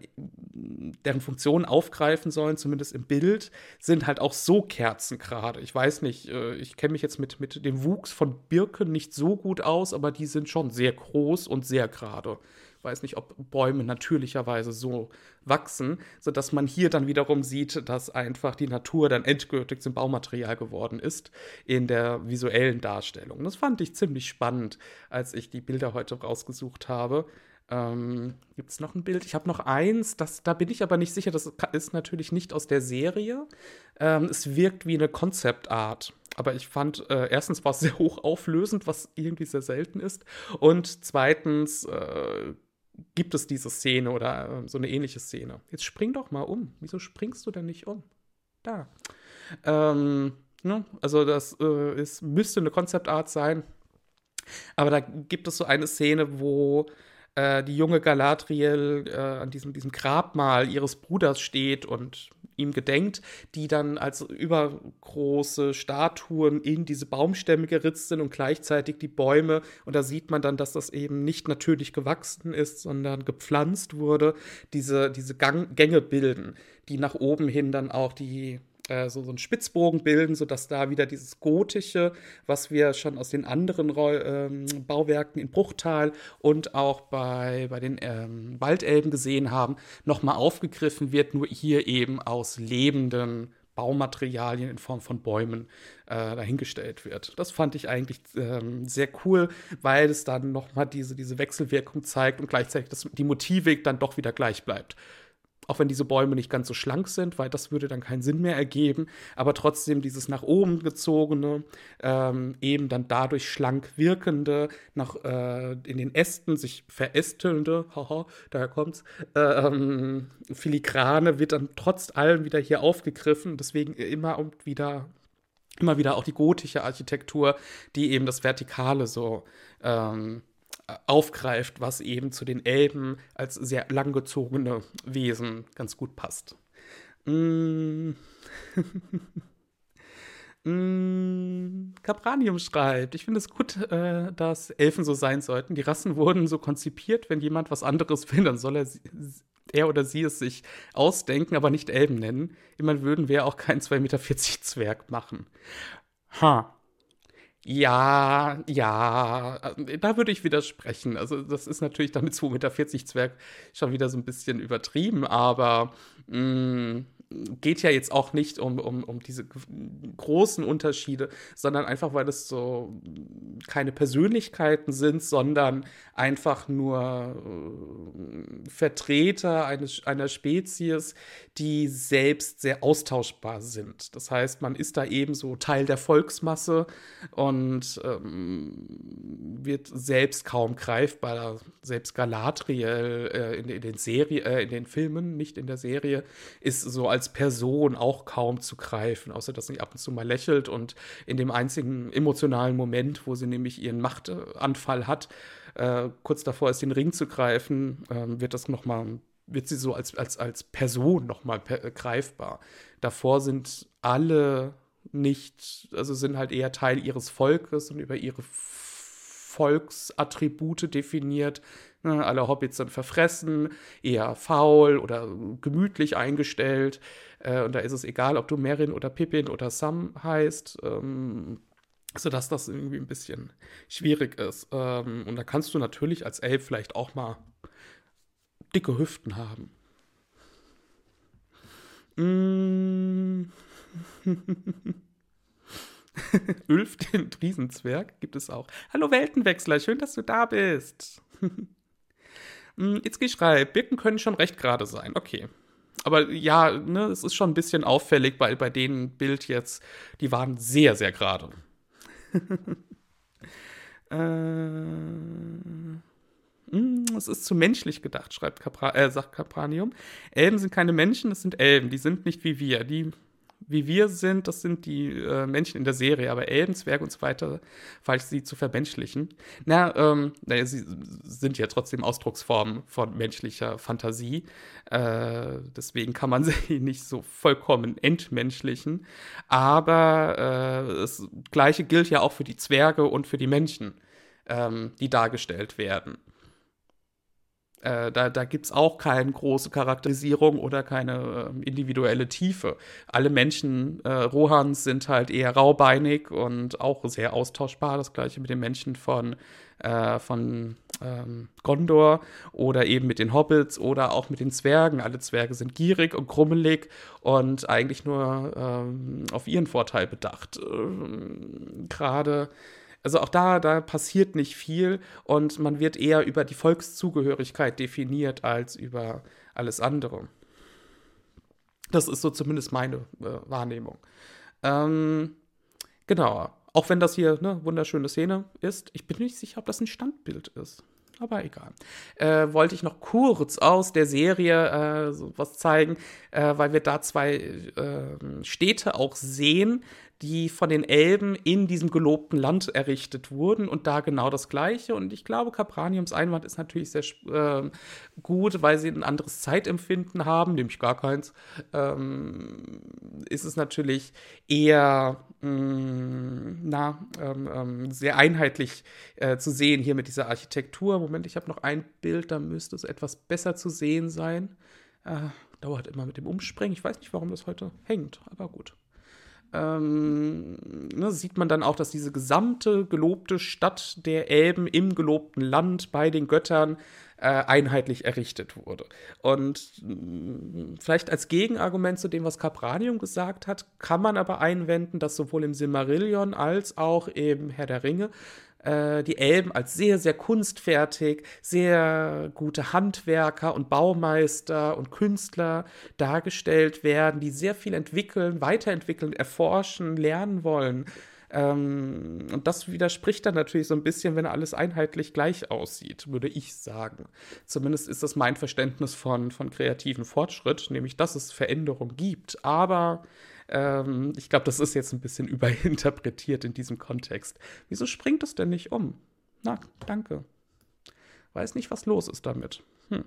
deren Funktionen aufgreifen sollen, zumindest im Bild, sind halt auch so kerzengerade. Ich weiß nicht, äh, ich kenne mich jetzt mit, mit dem Wuchs von Birken nicht so gut aus, aber die sind schon sehr groß und sehr gerade weiß nicht, ob Bäume natürlicherweise so wachsen, sodass man hier dann wiederum sieht, dass einfach die Natur dann endgültig zum Baumaterial geworden ist in der visuellen Darstellung. Das fand ich ziemlich spannend, als ich die Bilder heute rausgesucht habe. Ähm, Gibt es noch ein Bild? Ich habe noch eins, das, da bin ich aber nicht sicher. Das ist natürlich nicht aus der Serie. Ähm, es wirkt wie eine Concept Art. Aber ich fand, äh, erstens war es sehr hochauflösend, was irgendwie sehr selten ist. Und zweitens äh, gibt es diese Szene oder äh, so eine ähnliche Szene. Jetzt spring doch mal um. Wieso springst du denn nicht um? Da. Ähm, ne? Also, das äh, ist, müsste eine Concept Art sein. Aber da gibt es so eine Szene, wo äh, die junge Galadriel äh, an diesem, diesem Grabmal ihres Bruders steht und ihm gedenkt, die dann als übergroße Statuen in diese Baumstämme geritzt sind und gleichzeitig die Bäume. Und da sieht man dann, dass das eben nicht natürlich gewachsen ist, sondern gepflanzt wurde, diese, diese Gang Gänge bilden, die nach oben hin dann auch die äh, so, so einen Spitzbogen bilden, sodass da wieder dieses Gotische, was wir schon aus den anderen ähm, Bauwerken in Bruchtal und auch bei, bei den ähm, Waldelben gesehen haben, nochmal aufgegriffen wird, nur hier eben aus lebenden Baumaterialien in Form von Bäumen äh, dahingestellt wird. Das fand ich eigentlich ähm, sehr cool, weil es dann nochmal diese, diese Wechselwirkung zeigt und gleichzeitig dass die Motivik dann doch wieder gleich bleibt auch wenn diese Bäume nicht ganz so schlank sind, weil das würde dann keinen Sinn mehr ergeben, aber trotzdem dieses nach oben gezogene, ähm, eben dann dadurch schlank wirkende, nach äh, in den Ästen sich verästelnde, haha, daher kommt's, ähm, filigrane wird dann trotz allem wieder hier aufgegriffen, deswegen immer und wieder immer wieder auch die gotische Architektur, die eben das Vertikale so ähm, aufgreift, was eben zu den Elben als sehr langgezogene Wesen ganz gut passt. Mm. mm. Capranium schreibt, ich finde es gut, äh, dass Elfen so sein sollten. Die Rassen wurden so konzipiert, wenn jemand was anderes will, dann soll er, er oder sie es sich ausdenken, aber nicht Elben nennen. Immerhin würden wir auch keinen 2,40 Meter Zwerg machen. Ha, ja, ja, da würde ich widersprechen. Also, das ist natürlich dann mit 2,40 Meter Zwerg schon wieder so ein bisschen übertrieben, aber mh, mm, geht ja jetzt auch nicht um, um, um diese großen Unterschiede, sondern einfach, weil es so keine Persönlichkeiten sind, sondern einfach nur äh, Vertreter eines, einer Spezies, die selbst sehr austauschbar sind. Das heißt, man ist da eben so Teil der Volksmasse und ähm, wird selbst kaum greifbar. Selbst Galadriel äh, in, in, den Serie, äh, in den Filmen, nicht in der Serie, ist so als Person auch kaum zu greifen, außer dass sie ab und zu mal lächelt und in dem einzigen emotionalen Moment, wo sie nämlich ihren Machtanfall hat, äh, kurz davor ist, den Ring zu greifen, äh, wird das noch mal wird sie so als, als, als Person nochmal äh, greifbar. Davor sind alle nicht, also sind halt eher Teil ihres Volkes und über ihre Volksattribute definiert. Ne, alle Hobbits sind verfressen, eher faul oder gemütlich eingestellt. Äh, und da ist es egal, ob du Merin oder Pippin oder Sam heißt. Ähm, sodass das irgendwie ein bisschen schwierig ist. Ähm, und da kannst du natürlich als Elf vielleicht auch mal dicke Hüften haben. Mm. Ulf, den Riesenzwerg, gibt es auch. Hallo Weltenwechsler, schön, dass du da bist. Itzki schreibt, Birken können schon recht gerade sein. Okay. Aber ja, ne, es ist schon ein bisschen auffällig bei, bei denen Bild jetzt. Die waren sehr, sehr gerade. äh. Hm, es ist zu menschlich gedacht, schreibt Capra äh, sagt Capranium. Elben sind keine Menschen, es sind Elben, die sind nicht wie wir. Die wie wir sind, das sind die äh, Menschen in der Serie, aber Elben, Zwerge und so weiter, falls sie zu vermenschlichen. Na, ähm, naja, sie sind ja trotzdem Ausdrucksformen von menschlicher Fantasie. Äh, deswegen kann man sie nicht so vollkommen entmenschlichen. Aber äh, das Gleiche gilt ja auch für die Zwerge und für die Menschen, ähm, die dargestellt werden. Äh, da da gibt es auch keine große Charakterisierung oder keine äh, individuelle Tiefe. Alle Menschen äh, Rohans sind halt eher raubeinig und auch sehr austauschbar. Das gleiche mit den Menschen von, äh, von ähm, Gondor oder eben mit den Hobbits oder auch mit den Zwergen. Alle Zwerge sind gierig und krummelig und eigentlich nur ähm, auf ihren Vorteil bedacht. Ähm, Gerade also auch da, da passiert nicht viel und man wird eher über die Volkszugehörigkeit definiert als über alles andere. Das ist so zumindest meine äh, Wahrnehmung. Ähm, genau. Auch wenn das hier eine wunderschöne Szene ist, ich bin nicht sicher, ob das ein Standbild ist. Aber egal. Äh, wollte ich noch kurz aus der Serie äh, was zeigen, äh, weil wir da zwei äh, Städte auch sehen, die von den Elben in diesem gelobten Land errichtet wurden und da genau das Gleiche. Und ich glaube, Capraniums Einwand ist natürlich sehr äh, gut, weil sie ein anderes Zeitempfinden haben, nämlich gar keins. Ähm, ist es natürlich eher, mh, mm, na, ähm, ähm, sehr einheitlich äh, zu sehen hier mit dieser Architektur. Moment, ich habe noch ein Bild, da müsste es etwas besser zu sehen sein. Äh, dauert immer mit dem Umspringen. Ich weiß nicht, warum das heute hängt, aber gut ähm, ne, sieht man dann auch, dass diese gesamte gelobte Stadt der Elben im gelobten Land bei den Göttern äh, einheitlich errichtet wurde. Und mh, mm, vielleicht als Gegenargument zu dem, was Capranium gesagt hat, kann man aber einwenden, dass sowohl im Silmarillion als auch im Herr der Ringe äh, die Elben als sehr, sehr kunstfertig, sehr gute Handwerker und Baumeister und Künstler dargestellt werden, die sehr viel entwickeln, weiterentwickeln, erforschen, lernen wollen. Ähm, und das widerspricht dann natürlich so ein bisschen, wenn alles einheitlich gleich aussieht, würde ich sagen. Zumindest ist das mein Verständnis von, von kreativen Fortschritt, nämlich dass es Veränderung gibt. Aber ähm, ich glaube, das ist jetzt ein bisschen überinterpretiert in diesem Kontext. Wieso springt es denn nicht um? Na, danke. Weiß nicht, was los ist damit. Hm.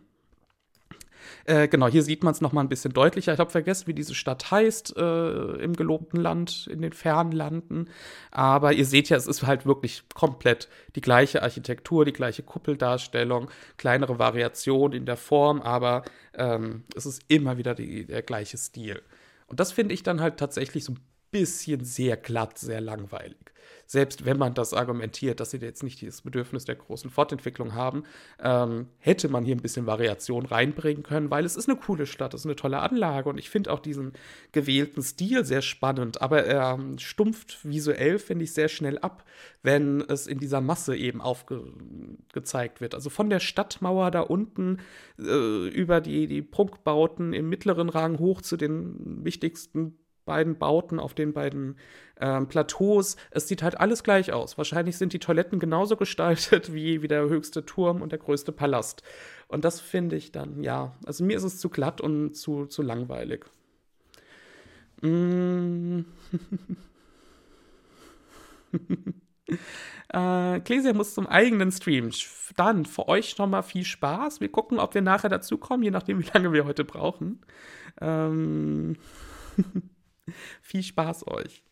Äh, genau, hier sieht man es nochmal ein bisschen deutlicher. Ich habe vergessen, wie diese Stadt heißt äh, im gelobten Land, in den fernen Landen. Aber ihr seht ja, es ist halt wirklich komplett die gleiche Architektur, die gleiche Kuppeldarstellung, kleinere Variation in der Form, aber ähm, es ist immer wieder die, der gleiche Stil. Und das finde ich dann halt tatsächlich so ein bisschen sehr glatt, sehr langweilig. Selbst wenn man das argumentiert, dass sie jetzt nicht dieses Bedürfnis der großen Fortentwicklung haben, ähm, hätte man hier ein bisschen Variation reinbringen können, weil es ist eine coole Stadt, es ist eine tolle Anlage und ich finde auch diesen gewählten Stil sehr spannend, aber er ähm, stumpft visuell, finde ich, sehr schnell ab, wenn es in dieser Masse eben aufgezeigt wird. Also von der Stadtmauer da unten äh, über die, die Prunkbauten im mittleren Rang hoch zu den wichtigsten beiden Bauten auf den beiden ähm, Plateaus. Es sieht halt alles gleich aus. Wahrscheinlich sind die Toiletten genauso gestaltet wie, wie der höchste Turm und der größte Palast. Und das finde ich dann, ja, also mir ist es zu glatt und zu, zu langweilig. Mm. äh, Ecclesia muss zum eigenen Stream. Dann für euch nochmal viel Spaß. Wir gucken, ob wir nachher dazu kommen, je nachdem, wie lange wir heute brauchen. Ähm Viel Spaß euch.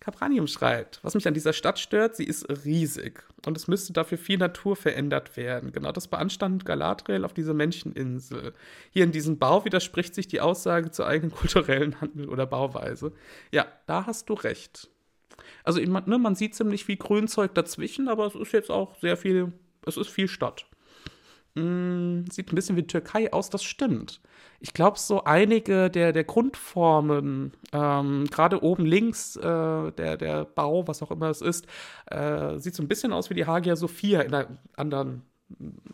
Capranium schreibt, was mich an dieser Stadt stört, sie ist riesig und es müsste dafür viel Natur verändert werden. Genau das beanstandet Galadriel auf dieser Menscheninsel. Hier in diesem Bau widerspricht sich die Aussage zur eigenen kulturellen Handel oder Bauweise. Ja, da hast du recht. Also ne, man sieht ziemlich viel Grünzeug dazwischen, aber es ist jetzt auch sehr viel, es ist viel Stadt. Mm, sieht ein bisschen wie Türkei aus, das stimmt. Ich glaube, so einige der, der Grundformen, ähm, gerade oben links, äh, der, der Bau, was auch immer es ist, äh, sieht so ein bisschen aus wie die Hagia Sophia in, anderen,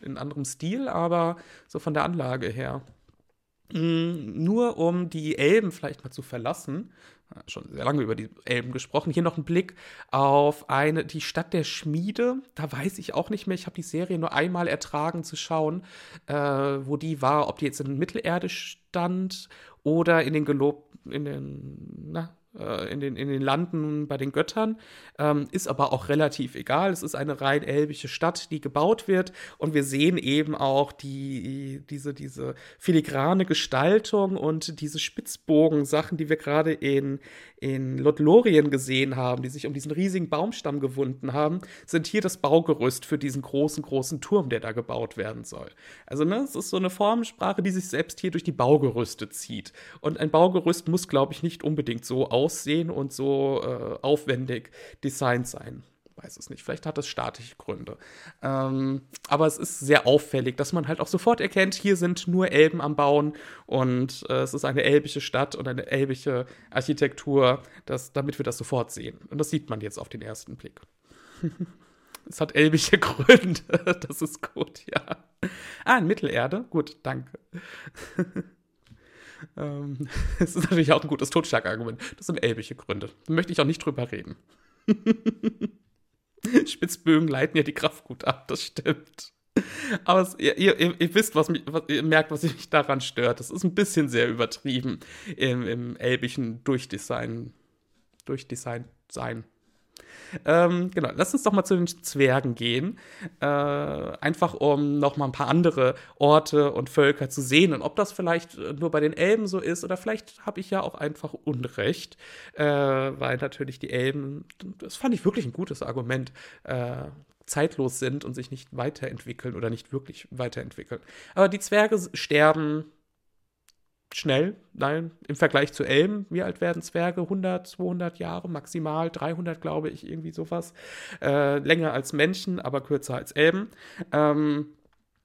in anderem Stil, aber so von der Anlage her. Mm, nur um die Elben vielleicht mal zu verlassen, schon sehr lange über die Elben gesprochen. Hier noch ein Blick auf eine, die Stadt der Schmiede. Da weiß ich auch nicht mehr. Ich habe die Serie nur einmal ertragen zu schauen, äh, wo die war, ob die jetzt in Mittelerde stand oder in den gelobten, in den, na, äh, in, den, in den Landen bei den Göttern. Ähm, ist aber auch relativ egal. Es ist eine rein elbische Stadt, die gebaut wird. Und wir sehen eben auch die, diese, diese filigrane Gestaltung und diese Spitzbogen-Sachen, die wir gerade in, in Lothlorien gesehen haben, die sich um diesen riesigen Baumstamm gewunden haben, sind hier das Baugerüst für diesen großen, großen Turm, der da gebaut werden soll. Also, ne, es ist so eine Formensprache, die sich selbst hier durch die Baugerüste zieht. Und ein Baugerüst muss, glaube ich, nicht unbedingt so aussehen und so äh, aufwendig designt sein weiß es nicht. Vielleicht hat es statische Gründe. Ähm, aber es ist sehr auffällig, dass man halt auch sofort erkennt, hier sind nur Elben am Bauen und äh, es ist eine elbische Stadt und eine elbische Architektur, das, damit wir das sofort sehen. Und das sieht man jetzt auf den ersten Blick. es hat elbische Gründe, das ist gut, ja. Ah, in Mittelerde? Gut, danke. ähm, das ist natürlich auch ein gutes Totschlagargument. Das sind elbische Gründe. Da möchte ich auch nicht drüber reden. Spitzbögen leiten ja die Kraft gut ab, das stimmt. Aber es, ihr, ihr, ihr, wisst, was mich, was, ihr merkt, was mich daran stört. Das ist ein bisschen sehr übertrieben im, im elbischen Durchdesign, Durchdesign sein. Ähm, genau, lass uns doch mal zu den Zwergen gehen. Äh, einfach um noch mal ein paar andere Orte und Völker zu sehen und ob das vielleicht äh, nur bei den Elben so ist oder vielleicht habe ich ja auch einfach Unrecht, äh, weil natürlich die Elben, das fand ich wirklich ein gutes Argument, äh, zeitlos sind und sich nicht weiterentwickeln oder nicht wirklich weiterentwickeln. Aber die Zwerge sterben schnell, nein, im Vergleich zu Elben, wie alt werden Zwerge? 100, 200 Jahre, maximal 300, glaube ich, irgendwie sowas. Äh, länger als Menschen, aber kürzer als Elben. Ähm,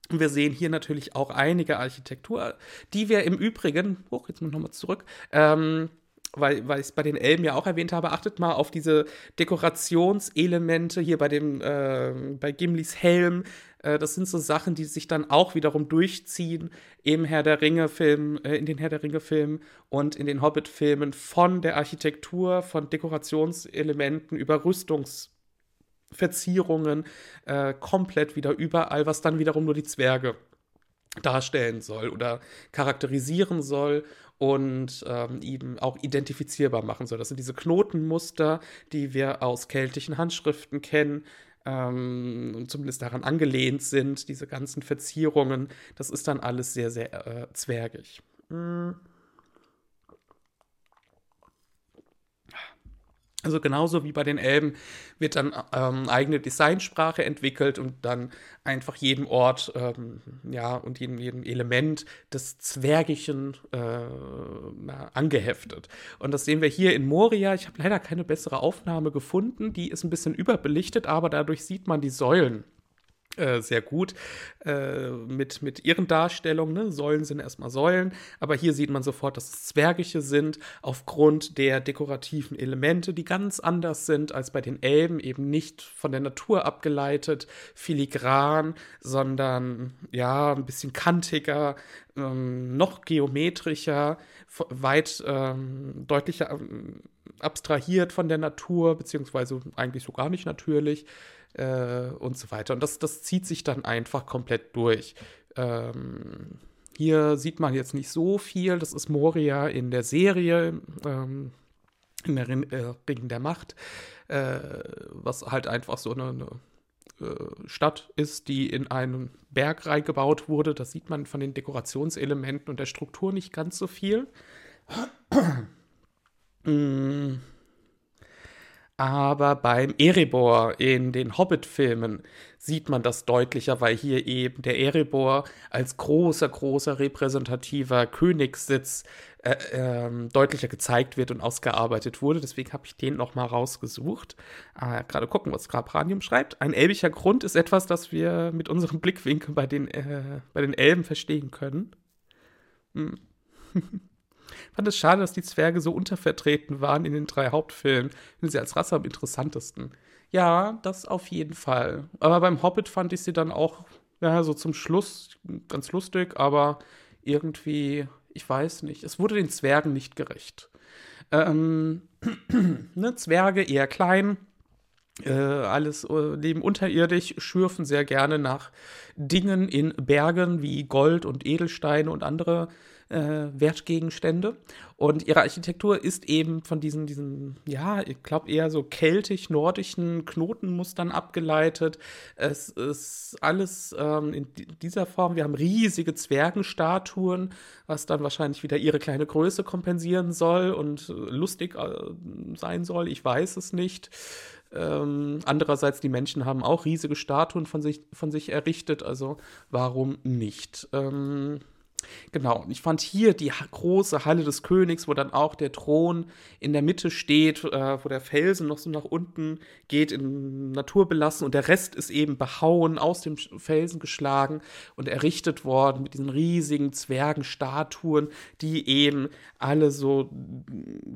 wir sehen hier natürlich auch einige Architektur, die wir im Übrigen, hoch, jetzt mal nochmal zurück, ähm, weil, weil ich es bei den Elben ja auch erwähnt habe, achtet mal auf diese Dekorationselemente hier bei dem, äh, bei Gimlis Helm. Äh, das sind so Sachen, die sich dann auch wiederum durchziehen im Herr der Ringe-Film, äh, in den Herr der Ringe-Filmen und in den Hobbit-Filmen von der Architektur, von Dekorationselementen über Rüstungsverzierungen äh, komplett wieder überall, was dann wiederum nur die Zwerge darstellen soll oder charakterisieren soll und ähm, eben auch identifizierbar machen soll. Das sind diese Knotenmuster, die wir aus keltischen Handschriften kennen, ähm, zumindest daran angelehnt sind, diese ganzen Verzierungen. Das ist dann alles sehr, sehr äh, zwergig. Mhm. Also genauso wie bei den Elben wird dann ähm, eigene Designsprache entwickelt und dann einfach jedem Ort ähm, ja, und jedem, jedem Element des Zwergischen äh, angeheftet. Und das sehen wir hier in Moria. Ich habe leider keine bessere Aufnahme gefunden. Die ist ein bisschen überbelichtet, aber dadurch sieht man die Säulen äh, sehr gut äh, mit, mit ihren Darstellungen. Ne? Säulen sind erstmal Säulen, aber hier sieht man sofort, dass es Zwergische sind, aufgrund der dekorativen Elemente, die ganz anders sind als bei den Elben, eben nicht von der Natur abgeleitet, filigran, sondern ja, ein bisschen kantiger, ähm, noch geometrischer, weit ähm, deutlicher ähm, abstrahiert von der Natur, beziehungsweise eigentlich so gar nicht natürlich äh, und so weiter. Und das, das zieht sich dann einfach komplett durch. Ähm, hier sieht man jetzt nicht so viel. Das ist Moria in der Serie, ähm, in der Ring, äh, Ring der Macht, äh, was halt einfach so eine, eine äh, Stadt ist, die in einen Berg reingebaut wurde. Das sieht man von den Dekorationselementen und der Struktur nicht ganz so viel. mm. Aber beim Erebor in den Hobbit-Filmen sieht man das deutlicher, weil hier eben der Erebor als großer, großer repräsentativer Königssitz äh, äh, deutlicher gezeigt wird und ausgearbeitet wurde. Deswegen habe ich den nochmal rausgesucht. Äh, Gerade gucken, was Grabranium schreibt. Ein elbischer Grund ist etwas, das wir mit unserem Blickwinkel bei den, äh, bei den Elben verstehen können. Hm. fand es schade, dass die Zwerge so untervertreten waren in den drei Hauptfilmen. Finde sie als Rasse am interessantesten. Ja, das auf jeden Fall. Aber beim Hobbit fand ich sie dann auch, ja, so zum Schluss ganz lustig, aber irgendwie, ich weiß nicht, es wurde den Zwergen nicht gerecht. Ähm, ne, Zwerge eher klein, äh, alles äh, leben unterirdisch, schürfen sehr gerne nach Dingen in Bergen wie Gold und Edelsteine und andere äh, Wertgegenstände. Und ihre Architektur ist eben von diesen, diesen ja, ich glaube eher so keltisch-nordischen Knotenmustern abgeleitet. Es ist alles ähm, in dieser Form. Wir haben riesige Zwergenstatuen, was dann wahrscheinlich wieder ihre kleine Größe kompensieren soll und lustig äh, sein soll. Ich weiß es nicht. Ähm, andererseits, die Menschen haben auch riesige Statuen von sich, von sich errichtet, also warum nicht? Ähm, Genau, und ich fand hier die große Halle des Königs, wo dann auch der Thron in der Mitte steht, äh, wo der Felsen noch so nach unten geht, in Natur belassen und der Rest ist eben behauen, aus dem Felsen geschlagen und errichtet worden mit diesen riesigen Zwergenstatuen, die eben alle so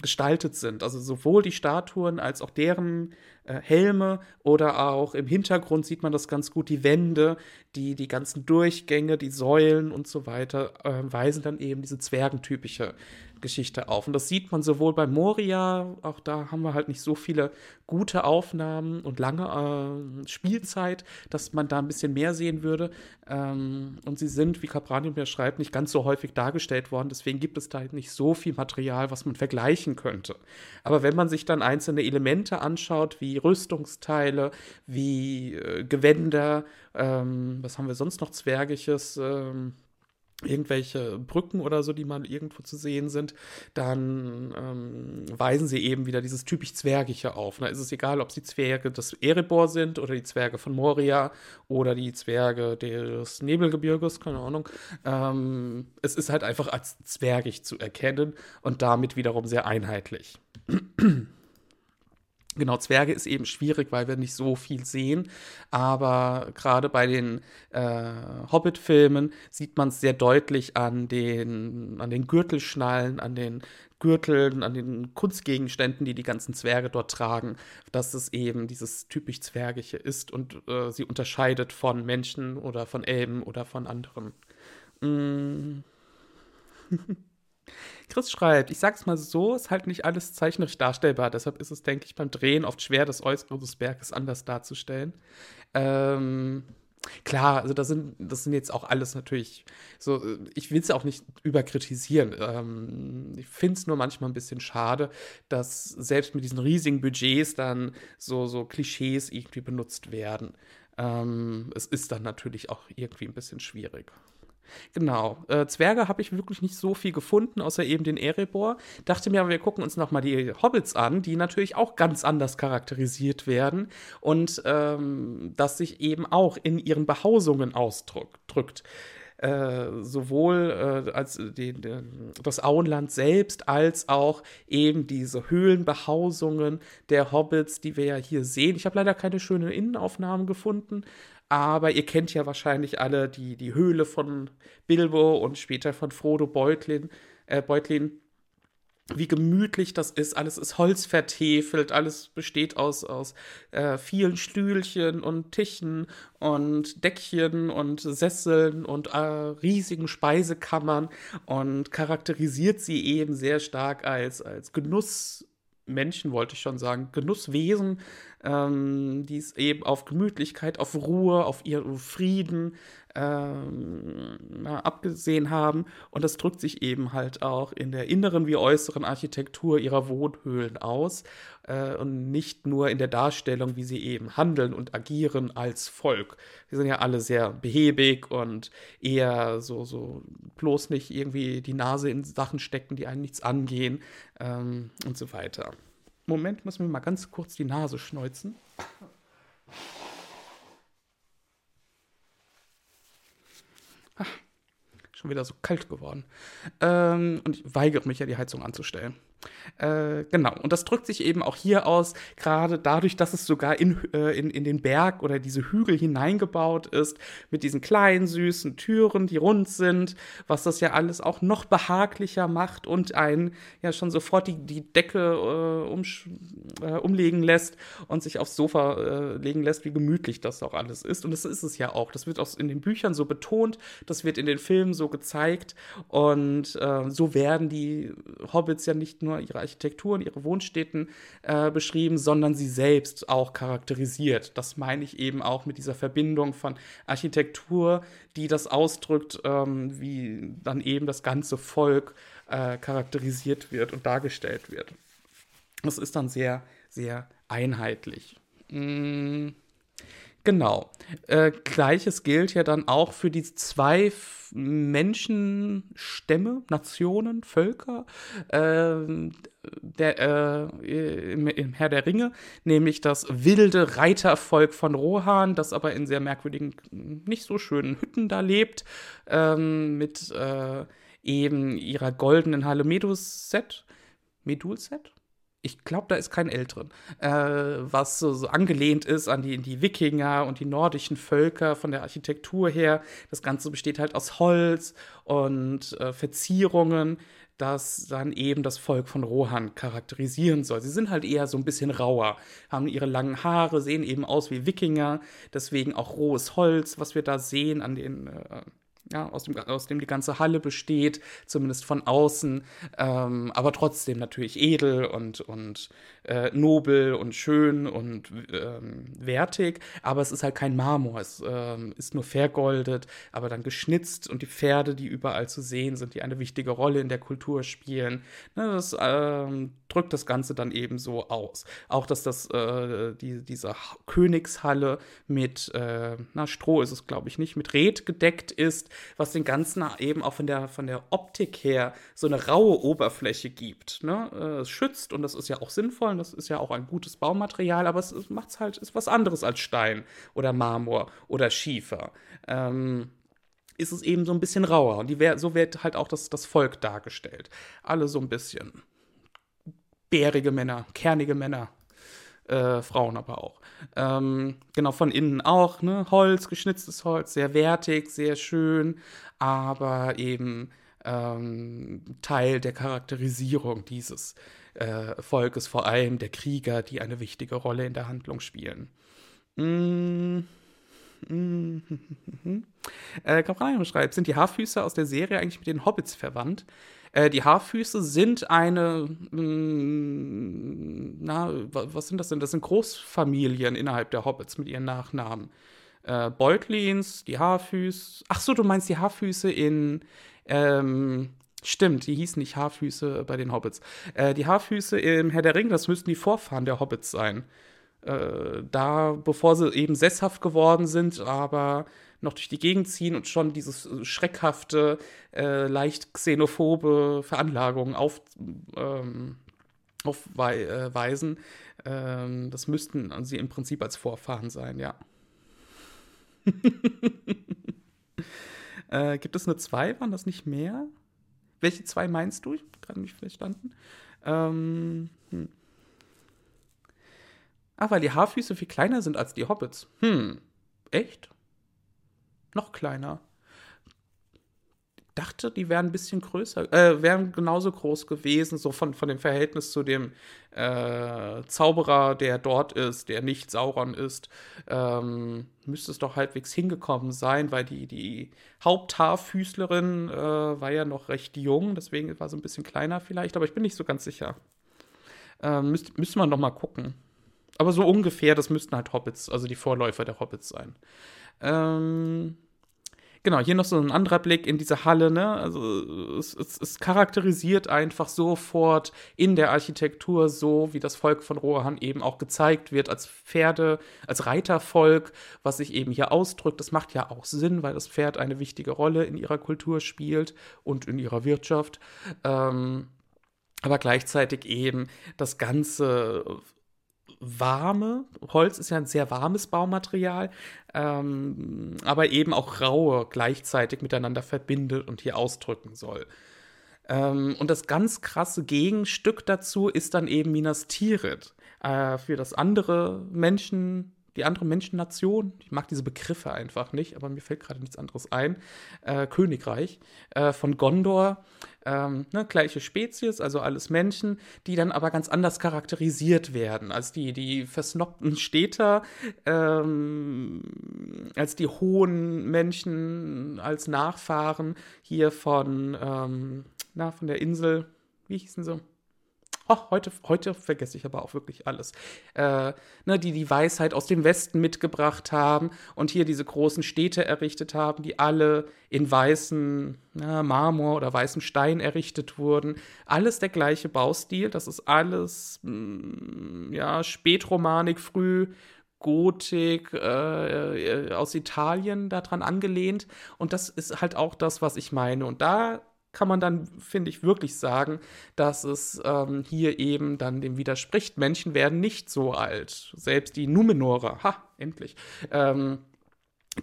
gestaltet sind. Also sowohl die Statuen als auch deren äh, Helme oder auch im Hintergrund sieht man das ganz gut, die Wände, die, die ganzen Durchgänge, die Säulen und so weiter äh, weisen dann eben diese zwergentypische Geschichte auf. Und das sieht man sowohl bei Moria, auch da haben wir halt nicht so viele gute Aufnahmen und lange äh, Spielzeit, dass man da ein bisschen mehr sehen würde. Ähm, und sie sind, wie Capranium ja schreibt, nicht ganz so häufig dargestellt worden. Deswegen gibt es da halt nicht so viel Material, was man vergleichen könnte. Aber wenn man sich dann einzelne Elemente anschaut, wie Rüstungsteile, wie äh, Gewänder, ähm, was haben wir sonst noch Zwergisches? Ähm, irgendwelche Brücken oder so, die mal irgendwo zu sehen sind, dann ähm, weisen sie eben wieder dieses typisch Zwergische auf. Da ist es egal, ob sie Zwerge des Erebor sind oder die Zwerge von Moria oder die Zwerge des Nebelgebirges, keine Ahnung. Ähm, es ist halt einfach als zwergig zu erkennen und damit wiederum sehr einheitlich. Genau, Zwerge ist eben schwierig, weil wir nicht so viel sehen. Aber gerade bei den äh, Hobbit-Filmen sieht man es sehr deutlich an den, an den Gürtelschnallen, an den Gürteln, an den Kunstgegenständen, die die ganzen Zwerge dort tragen, dass es eben dieses typisch Zwergische ist und äh, sie unterscheidet von Menschen oder von Elben oder von anderen. Mm. Chris schreibt, ich sag's mal so, ist halt nicht alles zeichnerisch darstellbar. Deshalb ist es, denke ich, beim Drehen oft schwer, das Äußere des Berges anders darzustellen. Ähm, klar, also das sind, das sind jetzt auch alles natürlich so, ich will es auch nicht überkritisieren. Ähm, ich finde es nur manchmal ein bisschen schade, dass selbst mit diesen riesigen Budgets dann so, so Klischees irgendwie benutzt werden. Ähm, es ist dann natürlich auch irgendwie ein bisschen schwierig. Genau. Äh, Zwerge habe ich wirklich nicht so viel gefunden, außer eben den Erebor. Dachte mir aber, wir gucken uns nochmal die Hobbits an, die natürlich auch ganz anders charakterisiert werden und ähm, das sich eben auch in ihren Behausungen ausdrückt. Äh, sowohl äh, als die, die, das Auenland selbst als auch eben diese Höhlenbehausungen der Hobbits, die wir ja hier sehen. Ich habe leider keine schönen Innenaufnahmen gefunden, aber ihr kennt ja wahrscheinlich alle die, die Höhle von Bilbo und später von Frodo Beutlin, äh, Beutlin. Wie gemütlich das ist. Alles ist holzvertefelt, alles besteht aus, aus äh, vielen Stühlchen und Tischen und Deckchen und Sesseln und äh, riesigen Speisekammern und charakterisiert sie eben sehr stark als, als Genuss. Menschen, wollte ich schon sagen, Genusswesen, ähm, die es eben auf Gemütlichkeit, auf Ruhe, auf ihren Frieden ähm, abgesehen haben. Und das drückt sich eben halt auch in der inneren wie äußeren Architektur ihrer Wohnhöhlen aus äh, und nicht nur in der Darstellung, wie sie eben handeln und agieren als Volk. Wir sind ja alle sehr behäbig und eher so, so bloß nicht irgendwie die Nase in Sachen stecken, die einen nichts angehen ähm, und so weiter. Moment, muss mir mal ganz kurz die Nase schneuzen. Ach, schon wieder so kalt geworden. Ähm, und ich weigere mich ja, die Heizung anzustellen. Äh, genau, und das drückt sich eben auch hier aus, gerade dadurch, dass es sogar in, äh, in, in den Berg oder diese Hügel hineingebaut ist, mit diesen kleinen, süßen Türen, die rund sind, was das ja alles auch noch behaglicher macht und einen ja schon sofort die, die Decke äh, um, äh, umlegen lässt und sich aufs Sofa äh, legen lässt, wie gemütlich das auch alles ist. Und das ist es ja auch. Das wird auch in den Büchern so betont, das wird in den Filmen so gezeigt und so werden die Hobbits ja nicht nur nur ihre und ihre Wohnstätten äh, beschrieben, sondern sie selbst auch charakterisiert. Das meine ich eben auch mit dieser Verbindung von Architektur, die das ausdrückt, ähm, wie dann eben das ganze Volk äh, charakterisiert wird und dargestellt wird. Das ist dann sehr, sehr einheitlich. Mm. Genau. Äh, Gleiches gilt ja dann auch für die zwei Menschenstämme, Nationen, Völker äh, der, äh, im, im, Herr der Ringe, nämlich das wilde Reitervolk von Rohan, das aber in sehr merkwürdigen, nicht so schönen Hütten da lebt, ähm, mit äh, eben ihrer goldenen Halle Medus-Set. Medul-Set? Ich glaube, da ist kein L drin, äh, was so, so, angelehnt ist an die, die Wikinger und die nordischen Völker von der Architektur her. Das Ganze besteht halt aus Holz und äh, Verzierungen, das dann eben das Volk von Rohan charakterisieren soll. Sie sind halt eher so ein bisschen rauer, haben ihre langen Haare, sehen eben aus wie Wikinger, deswegen auch rohes Holz, was wir da sehen an den äh, ja, aus, dem, aus dem die ganze Halle besteht, zumindest von außen, ähm, aber trotzdem natürlich edel und, und äh, nobel und schön und ähm, wertig, aber es ist halt kein Marmor, es ähm, ist nur vergoldet, aber dann geschnitzt und die Pferde, die überall zu sehen sind, die eine wichtige Rolle in der Kultur spielen, ne, das ähm, drückt das Ganze dann eben so aus. Auch, dass das, äh, die, diese Königshalle mit, äh, na, Stroh ist es, glaube ich, nicht, mit Red gedeckt ist, was den Ganzen eben auch von der, von der Optik her so eine raue Oberfläche gibt. Ne? Äh, es schützt und das ist ja auch sinnvoll und das ist ja auch ein gutes Baumaterial, aber es, macht es halt, ist was anderes als Stein oder Marmor oder Schiefer. Ähm, ist es eben so ein bisschen rauer. Und die, so wird halt auch das, das Volk dargestellt. Alle so ein bisschen bärige Männer, kernige Männer, äh, Frauen aber auch. Ähm, genau, von innen auch, ne? Holz, geschnitztes Holz, sehr wertig, sehr schön, aber eben ähm, Teil der Charakterisierung dieses äh, Volkes, vor allem der Krieger, die eine wichtige Rolle in der Handlung spielen. Mm. Mm. äh, schreibt, sind die Haarfüße aus der Serie eigentlich mit den Hobbits verwandt? Äh, die Haarfüße sind eine, mh, mm, na, was sind das denn? Das sind Großfamilien innerhalb der Hobbits mit ihren Nachnamen. Äh, Beutlins, die Haarfüße. Ach so, du meinst die Haarfüße in, ähm, Stimmt, die hießen nicht Haarfüße bei den Hobbits. Äh, die Haarfüße im Herr der Ringe, das müssten die Vorfahren der Hobbits sein. Äh, da, bevor sie eben sesshaft geworden sind, aber noch durch die Gegend ziehen und schon dieses äh, schreckhafte, äh, leicht xenophobe Veranlagung auf, ähm, aufweisen. Äh, ähm, das müssten sie im Prinzip als Vorfahren sein, ja. äh, gibt es eine 2? Waren das nicht mehr? Welche zwei meinst du? Ich habe gerade nicht verstanden. Ähm, hm. Ah, weil die Haarfüße viel kleiner sind als die Hobbits. Hm. Echt? Noch kleiner. Dachte, die wären ein bisschen größer, äh, wären genauso groß gewesen, so von, von dem Verhältnis zu dem äh, Zauberer, der dort ist, der nicht Sauron ist. Ähm, müsste es doch halbwegs hingekommen sein, weil die, die Haupthaarfüßlerin äh, war ja noch recht jung, deswegen war sie ein bisschen kleiner vielleicht, aber ich bin nicht so ganz sicher. Ähm, müsste müsst man noch mal gucken. Aber so ungefähr, das müssten halt Hobbits, also die Vorläufer der Hobbits sein. Ähm, genau, hier noch so ein anderer Blick in diese Halle, ne? Also es, es, es, charakterisiert einfach sofort in der Architektur so, wie das Volk von Rohan eben auch gezeigt wird, als Pferde, als Reitervolk, was sich eben hier ausdrückt. Das macht ja auch Sinn, weil das Pferd eine wichtige Rolle in ihrer Kultur spielt und in ihrer Wirtschaft. Ähm, aber gleichzeitig eben das Ganze warme, Holz ist ja ein sehr warmes Baumaterial, ähm, aber eben auch raue gleichzeitig miteinander verbindet und hier ausdrücken soll. Ähm, und das ganz krasse Gegenstück dazu ist dann eben Minas Tirith. Äh, für das andere Menschen, die andere Menschennation, ich mag diese Begriffe einfach nicht, aber mir fällt gerade nichts anderes ein, äh, Königreich äh, von Gondor, ähm, ne, gleiche Spezies, also alles Menschen, die dann aber ganz anders charakterisiert werden, als die, die versnobten Städter, ähm, als die hohen Menschen, als Nachfahren hier von, ähm, na, von der Insel, wie hießen sie? Oh, heute, heute vergesse ich aber auch wirklich alles. Äh, ne, die die Weisheit aus dem Westen mitgebracht haben und hier diese großen Städte errichtet haben, die alle in weißen na, Marmor oder weißen Stein errichtet wurden. Alles der gleiche Baustil. Das ist alles mh, mm, ja Spätromanik, früh Gotik äh, äh, aus Italien daran angelehnt. Und das ist halt auch das, was ich meine. Und da kann man dann, finde ich, wirklich sagen, dass es ähm, hier eben dann dem widerspricht. Menschen werden nicht so alt. Selbst die Numenorer, ha, endlich, ähm,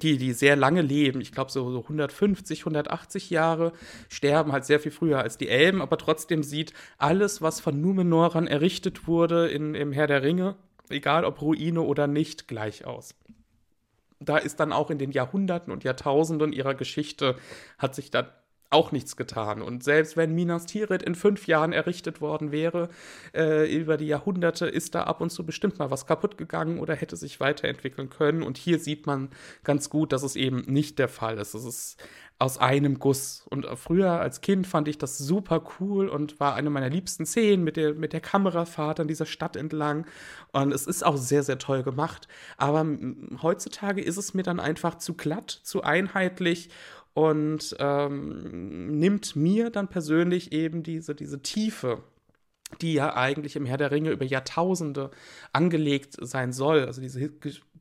die, die sehr lange leben, ich glaube so, so 150, 180 Jahre, sterben halt sehr viel früher als die Elben, aber trotzdem sieht alles, was von Numenorern errichtet wurde in, im Herr der Ringe, egal ob Ruine oder nicht, gleich aus da ist dann auch in den Jahrhunderten und Jahrtausenden ihrer Geschichte hat sich dann auch nichts getan. Und selbst wenn Minas Tirith in fünf Jahren errichtet worden wäre, äh, über die Jahrhunderte ist da ab und zu bestimmt mal was kaputt gegangen oder hätte sich weiterentwickeln können. Und hier sieht man ganz gut, dass es eben nicht der Fall ist. Es ist aus einem Guss. Und früher als Kind fand ich das super cool und war eine meiner liebsten Szenen mit der, mit der Kamerafahrt an dieser Stadt entlang. Und es ist auch sehr, sehr toll gemacht. Aber heutzutage ist es mir dann einfach zu glatt, zu einheitlich und ähm, nimmt mir dann persönlich eben diese, diese Tiefe, die ja eigentlich im Herr der Ringe über Jahrtausende angelegt sein soll. Also diese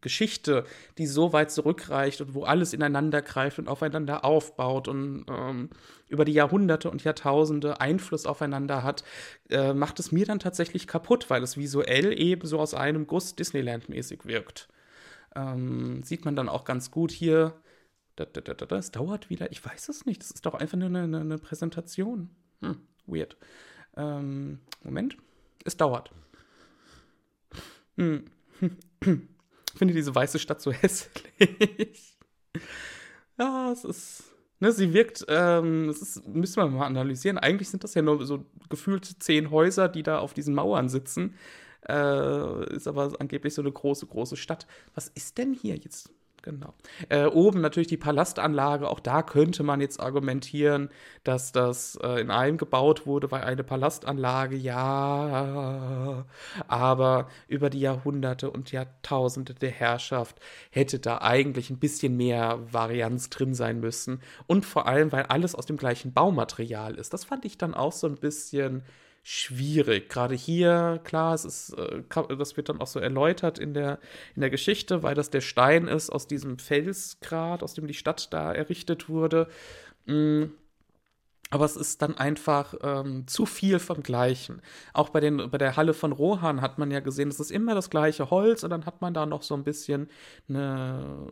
Geschichte, die so weit zurückreicht und wo alles ineinander greift und aufeinander aufbaut und ähm, über die Jahrhunderte und Jahrtausende Einfluss aufeinander hat, äh, macht es mir dann tatsächlich kaputt, weil es visuell eben so aus einem Guss Disneyland-mäßig wirkt. Ähm, sieht man dann auch ganz gut hier das dauert wieder. Ich weiß es nicht. Das ist doch einfach nur eine, eine, Präsentation. Hm, weird. Ähm, Moment. Es dauert. Hm. Ich finde diese weiße Stadt so hässlich. ja, es ist. Ne, sie wirkt, ähm, das ist, müssen wir mal analysieren. Eigentlich sind das ja nur so gefühlt zehn Häuser, die da auf diesen Mauern sitzen. Äh, ist aber angeblich so eine große, große Stadt. Was ist denn hier jetzt? Genau. Äh, oben natürlich die Palastanlage, auch da könnte man jetzt argumentieren, dass das äh, in einem gebaut wurde, weil eine Palastanlage, ja, aber über die Jahrhunderte und Jahrtausende der Herrschaft hätte da eigentlich ein bisschen mehr Varianz drin sein müssen. Und vor allem, weil alles aus dem gleichen Baumaterial ist. Das fand ich dann auch so ein bisschen schwierig. Gerade hier, klar, es ist, äh, das wird dann auch so erläutert in der, in der Geschichte, weil das der Stein ist aus diesem Felsgrat, aus dem die Stadt da errichtet wurde. Aber es ist dann einfach ähm, zu viel vom Gleichen. Auch bei, den, bei der Halle von Rohan hat man ja gesehen, es ist immer das gleiche Holz und dann hat man da noch so ein bisschen eine,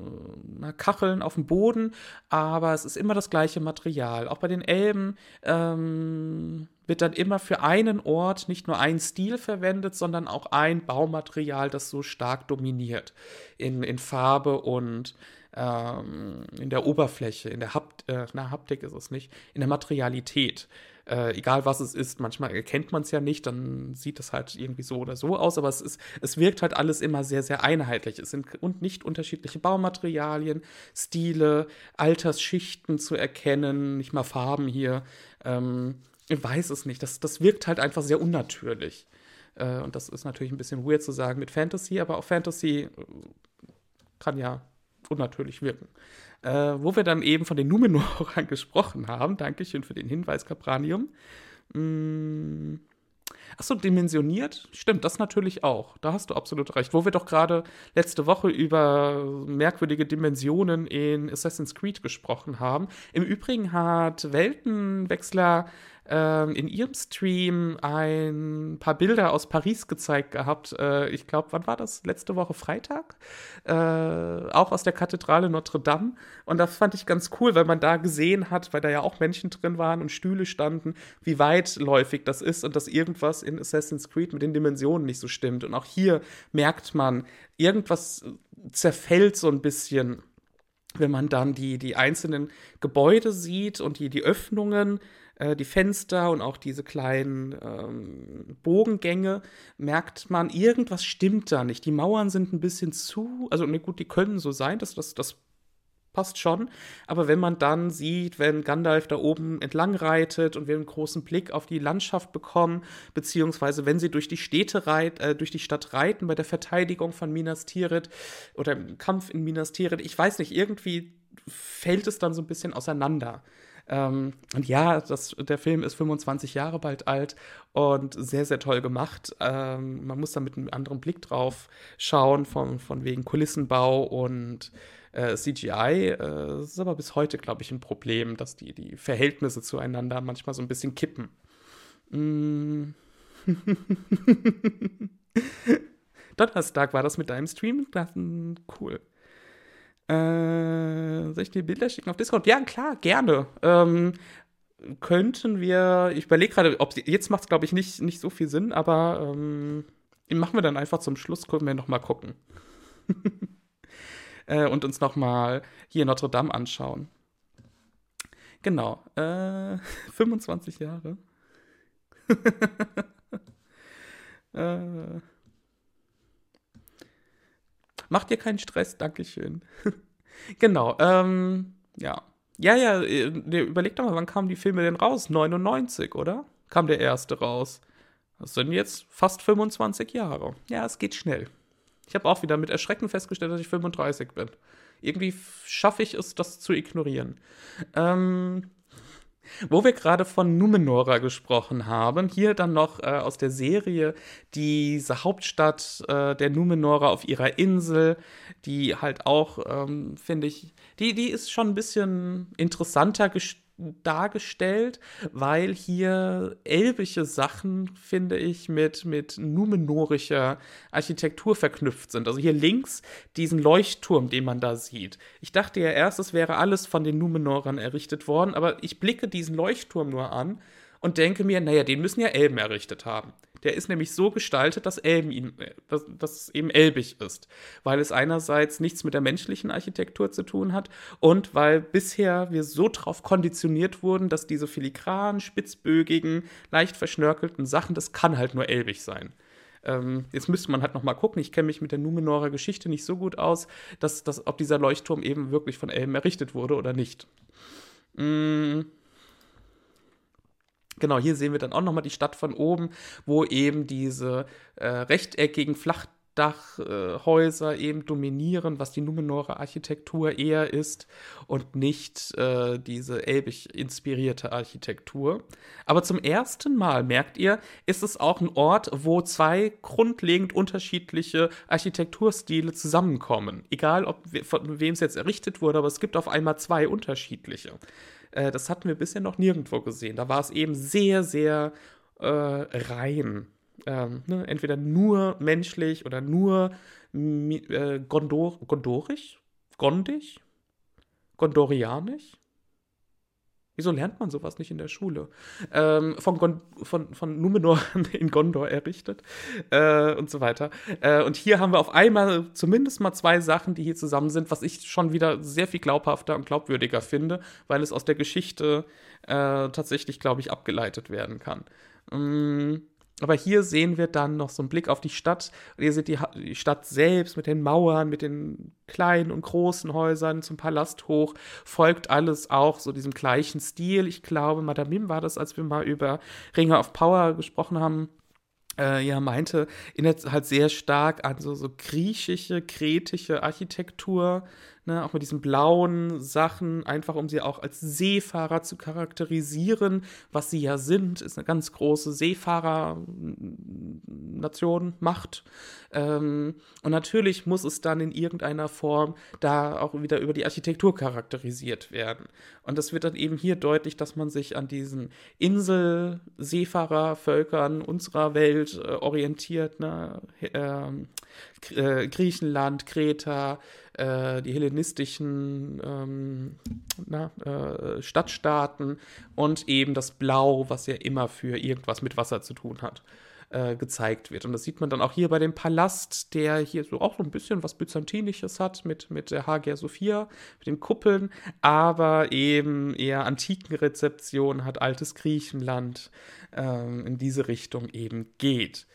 eine Kacheln auf dem Boden, aber es ist immer das gleiche Material. Auch bei den Elben ähm, wird dann immer für einen Ort nicht nur ein Stil verwendet, sondern auch ein Baumaterial, das so stark dominiert in, in Farbe und ähm, in der Oberfläche, in der Hapt äh, na, Haptik ist es nicht, in der Materialität. Äh, egal was es ist, manchmal erkennt man es ja nicht, dann sieht es halt irgendwie so oder so aus, aber es ist, es wirkt halt alles immer sehr, sehr einheitlich. Es sind und nicht unterschiedliche Baumaterialien, Stile, Altersschichten zu erkennen, nicht mal Farben hier. Ähm, ich weiß es nicht. Das, das wirkt halt einfach sehr unnatürlich. Äh, und das ist natürlich ein bisschen weird zu sagen mit Fantasy, aber auch Fantasy äh, kann ja unnatürlich wirken. Äh, wo wir dann eben von den Numenorern gesprochen haben, Dankeschön für den Hinweis, Capranium. Mm. Achso, dimensioniert? Stimmt, das natürlich auch. Da hast du absolut recht. Wo wir doch gerade letzte Woche über merkwürdige Dimensionen in Assassin's Creed gesprochen haben. Im Übrigen hat Weltenwechsler ähm, in ihrem Stream ein paar Bilder aus Paris gezeigt gehabt. Äh, ich glaube, wann war das? Letzte Woche Freitag? Äh, auch aus der Kathedrale Notre Dame. Und das fand ich ganz cool, weil man da gesehen hat, weil da ja auch Menschen drin waren und Stühle standen, wie weitläufig das ist und dass irgendwas in Assassin's Creed mit den Dimensionen nicht so stimmt. Und auch hier merkt man, irgendwas zerfällt so ein bisschen wenn man dann die, die einzelnen Gebäude sieht und die, die Öffnungen, äh, die Fenster und auch diese kleinen ähm, Bogengänge, merkt man, irgendwas stimmt da nicht. Die Mauern sind ein bisschen zu, also ne, gut, die können so sein, dass das, das passt schon. Aber wenn man dann sieht, wenn Gandalf da oben entlang reitet und wir einen großen Blick auf die Landschaft bekommen, beziehungsweise wenn sie durch die Städte reit, äh, durch die Stadt reiten bei der Verteidigung von Minas Tirith oder im Kampf in Minas Tirith, ich weiß nicht, irgendwie fällt es dann so ein bisschen auseinander. Ähm, und ja, das, der Film ist 25 Jahre bald alt und sehr, sehr toll gemacht. Ähm, man muss da mit einem anderen Blick drauf schauen, von, von wegen Kulissenbau und äh, CGI. Äh, das ist aber bis heute, glaube ich, ein Problem, dass die, die Verhältnisse zueinander manchmal so ein bisschen kippen. Mm. Donnerstag war das mit deinem Stream. Cool. Äh, soll ich dir Bilder schicken auf Discord? Ja, klar, gerne. Ähm, könnten wir, ich überlege gerade, ob jetzt macht es, glaube ich, nicht, nicht so viel Sinn, aber ähm, machen wir dann einfach zum Schluss, können wir nochmal gucken. äh, und uns nochmal hier Notre Dame anschauen. Genau, äh, 25 Jahre. äh, Macht dir keinen Stress, Dankeschön. genau, ähm, ja. Ja, ja, äh, überleg doch mal, wann kamen die Filme denn raus? 99, oder? Kam der erste raus. Das sind jetzt fast 25 Jahre. Ja, es geht schnell. Ich habe auch wieder mit Erschrecken festgestellt, dass ich 35 bin. Irgendwie schaffe ich es, das zu ignorieren. Ähm, wo wir gerade von Numenora gesprochen haben, hier dann noch äh, aus der Serie diese Hauptstadt äh, der Numenora auf ihrer Insel, die halt auch, ähm, finde ich, die, die ist schon ein bisschen interessanter gestaltet dargestellt, weil hier elbische Sachen, finde ich, mit, mit numenorischer Architektur verknüpft sind. Also hier links diesen Leuchtturm, den man da sieht. Ich dachte ja erst, es wäre alles von den Numenorern errichtet worden, aber ich blicke diesen Leuchtturm nur an und denke mir, naja, den müssen ja Elben errichtet haben. Der ist nämlich so gestaltet, dass Elben ihn, dass, dass es eben elbig ist, weil es einerseits nichts mit der menschlichen Architektur zu tun hat und weil bisher wir so drauf konditioniert wurden, dass diese filigranen, spitzbögigen, leicht verschnörkelten Sachen, das kann halt nur elbig sein. Ähm, jetzt müsste man halt noch mal gucken. Ich kenne mich mit der Numenorer Geschichte nicht so gut aus, dass, dass, ob dieser Leuchtturm eben wirklich von Elben errichtet wurde oder nicht. Mm. Genau, hier sehen wir dann auch nochmal die Stadt von oben, wo eben diese äh, rechteckigen Flachdachhäuser äh, eben dominieren, was die Numenorer Architektur eher ist und nicht äh, diese elbig inspirierte Architektur. Aber zum ersten Mal, merkt ihr, ist es auch ein Ort, wo zwei grundlegend unterschiedliche Architekturstile zusammenkommen. Egal, ob von wem es jetzt errichtet wurde, aber es gibt auf einmal zwei unterschiedliche. Äh, das hatten wir bisher noch nirgendwo gesehen. Da war es eben sehr, sehr äh, rein. Ähm, ne? Entweder nur menschlich oder nur äh, Gondor gondorisch? Gondisch? Gondorianisch? Wieso lernt man sowas nicht in der Schule? Ähm, von, von, von Numenor in Gondor errichtet äh, und so weiter. Äh, und hier haben wir auf einmal zumindest mal zwei Sachen, die hier zusammen sind, was ich schon wieder sehr viel glaubhafter und glaubwürdiger finde, weil es aus der Geschichte äh, tatsächlich, glaube ich, abgeleitet werden kann. Ähm, aber hier sehen wir dann noch so einen Blick auf die Stadt. Und ihr seht die, die, Stadt selbst mit den Mauern, mit den kleinen und großen Häusern zum Palast hoch. Folgt alles auch so diesem gleichen Stil. Ich glaube, Madame Mim war das, als wir mal über Ringe of Power gesprochen haben. Äh, ja, meinte, erinnert halt sehr stark an so, so griechische, kretische Architektur ne, auch mit diesen blauen Sachen, einfach um sie auch als Seefahrer zu charakterisieren, was sie ja sind, ist eine ganz große Seefahrer-Nation, Macht. Ähm, und natürlich muss es dann in irgendeiner Form da auch wieder über die Architektur charakterisiert werden. Und das wird dann eben hier deutlich, dass man sich an diesen Insel-Seefahrervölkern unserer Welt äh, orientiert, ne? Ähm, äh, Griechenland, Kreta, äh, die hellenistischen ähm, na, äh, Stadtstaaten und eben das Blau, was ja immer für irgendwas mit Wasser zu tun hat äh, gezeigt wird. Und das sieht man dann auch hier bei dem Palast, der hier so auch so ein bisschen was Byzantinisches hat mit, mit der Hagia Sophia, mit den Kuppeln, aber eben eher antiken Rezeption hat, altes Griechenland ähm, in diese Richtung eben geht.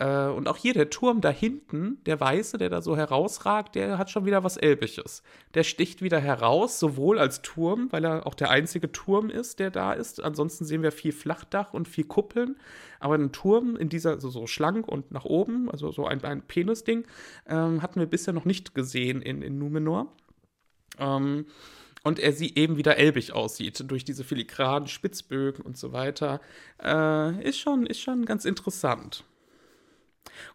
Äh, und auch hier der Turm da hinten, der weiße, der da so herausragt, der hat schon wieder was Elbisches. Der sticht wieder heraus, sowohl als Turm, weil er auch der einzige Turm ist, der da ist. Ansonsten sehen wir viel Flachdach und viel Kuppeln. Aber ein Turm in dieser, also so schlank und nach oben, also so ein, ein Penisding, ähm, hatten wir bisher noch nicht gesehen in, in Numenor. Ähm, und er sie eben wieder elbig aussieht durch diese filigranen Spitzbögen und so weiter, äh, ist, schon, ist schon ganz interessant.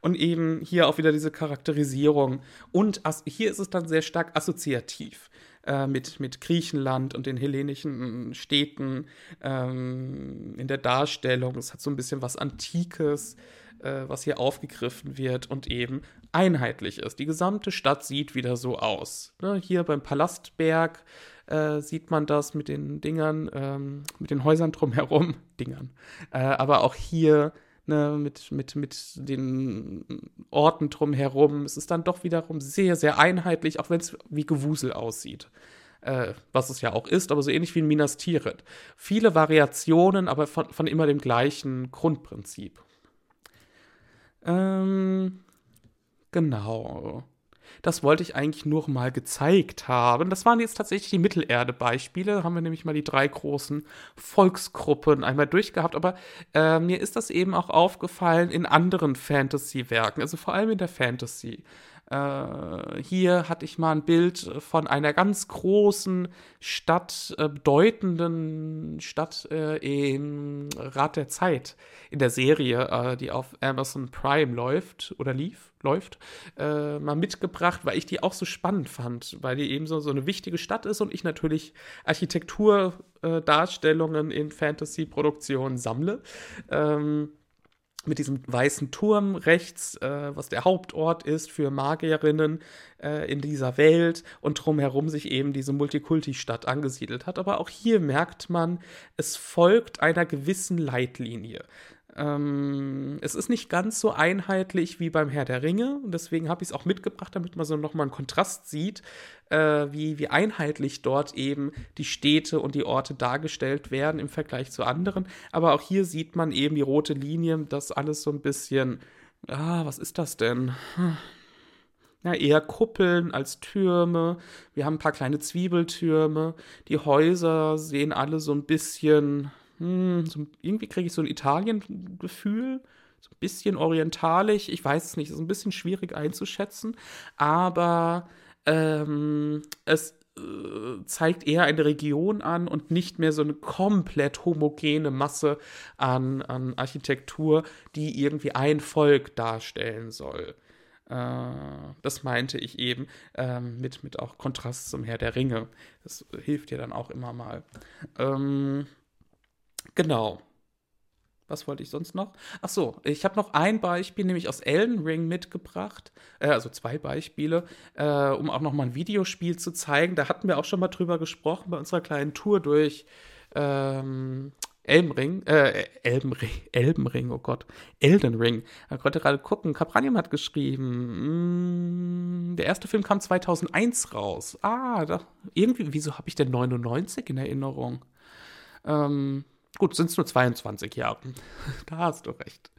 Und eben hier auch wieder diese Charakterisierung. Und hier ist es dann sehr stark assoziativ äh, mit, mit Griechenland und den hellenischen Städten ähm, in der Darstellung. Es hat so ein bisschen was Antikes, äh, was hier aufgegriffen wird und eben einheitlich ist. Die gesamte Stadt sieht wieder so aus. Ne? Hier beim Palastberg äh, sieht man das mit den Dingern, ähm, mit den Häusern drumherum, Dingern. Äh, aber auch hier ne, mit, mit, mit den Orten drumherum. Es ist dann doch wiederum sehr, sehr einheitlich, auch wenn es wie Gewusel aussieht. Äh, was es ja auch ist, aber so ähnlich wie in Minas Tirith. Viele Variationen, aber von, von immer dem gleichen Grundprinzip. Ähm, genau. Das wollte ich eigentlich nur mal gezeigt haben. Das waren jetzt tatsächlich die Mittelerde-Beispiele. Da haben wir nämlich mal die drei großen Volksgruppen einmal durchgehabt. Aber äh, mir ist das eben auch aufgefallen in anderen Fantasy-Werken, also vor allem in der Fantasy. Äh, hier hatte ich mal ein Bild von einer ganz großen Stadt, äh, bedeutenden Stadt äh, im Rat der Zeit in der Serie, äh, die auf Amazon Prime läuft oder lief, läuft, äh, mal mitgebracht, weil ich die auch so spannend fand, weil die eben so, so eine wichtige Stadt ist und ich natürlich Architekturdarstellungen in Fantasy-Produktionen sammle. Ähm, mit diesem weißen Turm rechts, äh, was der Hauptort ist für Magierinnen äh, in dieser Welt und drumherum sich eben diese Multikulti-Stadt angesiedelt hat. Aber auch hier merkt man, es folgt einer gewissen Leitlinie. Ähm, es ist nicht ganz so einheitlich wie beim Herr der Ringe und deswegen habe ich es auch mitgebracht, damit man so nochmal einen Kontrast sieht, äh, wie, wie einheitlich dort eben die Städte und die Orte dargestellt werden im Vergleich zu anderen. Aber auch hier sieht man eben die rote Linie, das alles so ein bisschen, ah, was ist das denn? Ja, eher Kuppeln als Türme. Wir haben ein paar kleine Zwiebeltürme. Die Häuser sehen alle so ein bisschen, hm, so, irgendwie kriege ich so ein Italien-Gefühl, so ein bisschen orientalisch, ich weiß es nicht, ist ein bisschen schwierig einzuschätzen, aber ähm, es äh, zeigt eher eine Region an und nicht mehr so eine komplett homogene Masse an, an Architektur, die irgendwie ein Volk darstellen soll. Äh, das meinte ich eben ähm, mit, mit auch Kontrast zum Herr der Ringe. Das hilft ja dann auch immer mal. Ähm, Genau. Was wollte ich sonst noch? Ach so, ich habe noch ein Beispiel, nämlich aus Elden Ring mitgebracht. Äh, also zwei Beispiele, äh, um auch noch mal ein Videospiel zu zeigen. Da hatten wir auch schon mal drüber gesprochen bei unserer kleinen Tour durch ähm, Elbenring, äh, Elbenring, Elbenring, oh Gott, Elden Ring. Ich konnte gerade gucken, Capranium hat geschrieben, mm, der erste Film kam 2001 raus. Ah, da, irgendwie, wieso habe ich denn 99 in Erinnerung? Ähm, Gut, sind es nur 22 Jahre. da hast du recht.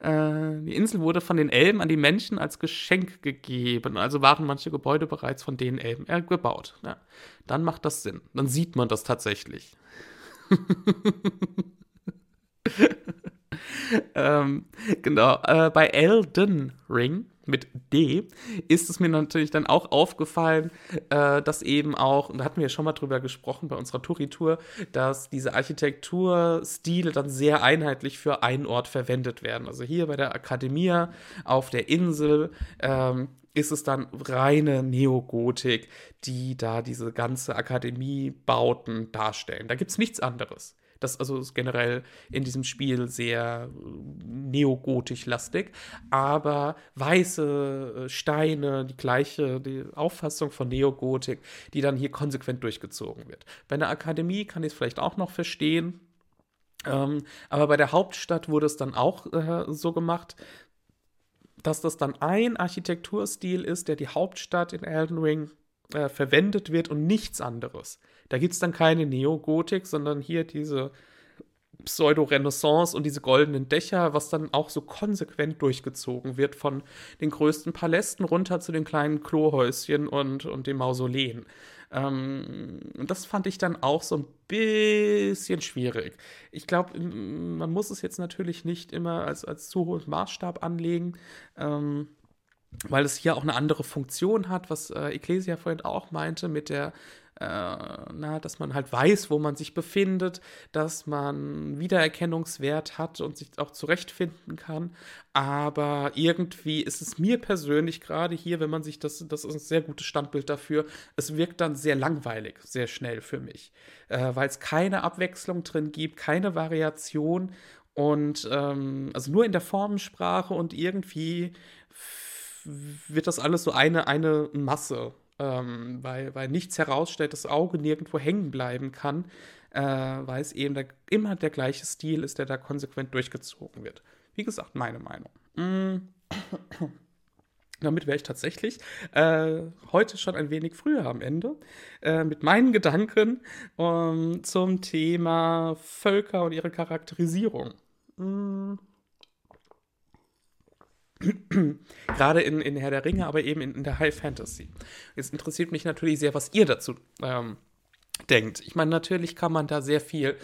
Äh, die Insel wurde von den Elben an die Menschen als Geschenk gegeben. Also waren manche Gebäude bereits von den Elben äh, gebaut. Ja, dann macht das Sinn. Dann sieht man das tatsächlich. ähm, genau. Äh, bei Elden Ring mit D, ist es mir natürlich dann auch aufgefallen, äh, dass eben auch, und da hatten wir ja schon mal drüber gesprochen bei unserer Touri-Tour, dass diese Architekturstile dann sehr einheitlich für einen Ort verwendet werden. Also hier bei der Akademie auf der Insel ähm, ist es dann reine Neogotik, die da diese ganze Akademiebauten darstellen. Da gibt es nichts anderes. Das also ist generell in diesem Spiel sehr äh, neogotisch-lastig, aber weiße äh, Steine, die gleiche die Auffassung von Neogotik, die dann hier konsequent durchgezogen wird. Bei einer Akademie kann ich es vielleicht auch noch verstehen, ähm, aber bei der Hauptstadt wurde es dann auch äh, so gemacht, dass das dann ein Architekturstil ist, der die Hauptstadt in Elden Ring äh, verwendet wird und nichts anderes. Da gibt es dann keine Neogotik, sondern hier diese Pseudo-Renaissance und diese goldenen Dächer, was dann auch so konsequent durchgezogen wird von den größten Palästen runter zu den kleinen Klohäuschen und, und den Mausoleen. Ähm, das fand ich dann auch so ein bisschen schwierig. Ich glaube, man muss es jetzt natürlich nicht immer als, als zu hohen Maßstab anlegen. Ähm, weil es hier auch eine andere Funktion hat, was äh, Ecclesia vorhin auch meinte, mit der äh, na, dass man halt weiß, wo man sich befindet, dass man Wiedererkennungswert hat und sich auch zurechtfinden kann. Aber irgendwie ist es mir persönlich gerade hier, wenn man sich das, das ist ein sehr gutes Standbild dafür, es wirkt dann sehr langweilig, sehr schnell für mich, äh, weil es keine Abwechslung drin gibt, keine Variation. Und ähm, also nur in der Formensprache und irgendwie wird das alles so eine, eine Masse ähm, weil, weil nichts herausstellt, das Auge nirgendwo hängen bleiben kann, äh, weil es eben der, immer der gleiche Stil ist, der da konsequent durchgezogen wird. Wie gesagt, meine Meinung. Mm. Damit wäre ich tatsächlich äh, heute schon ein wenig früher am Ende äh, mit meinen Gedanken um, zum Thema Völker und ihre Charakterisierung. Mm. Gerade in, in Herr der Ringe, aber eben in, in der High Fantasy. Jetzt interessiert mich natürlich sehr, was ihr dazu ähm, denkt. Ich meine, natürlich kann man da sehr viel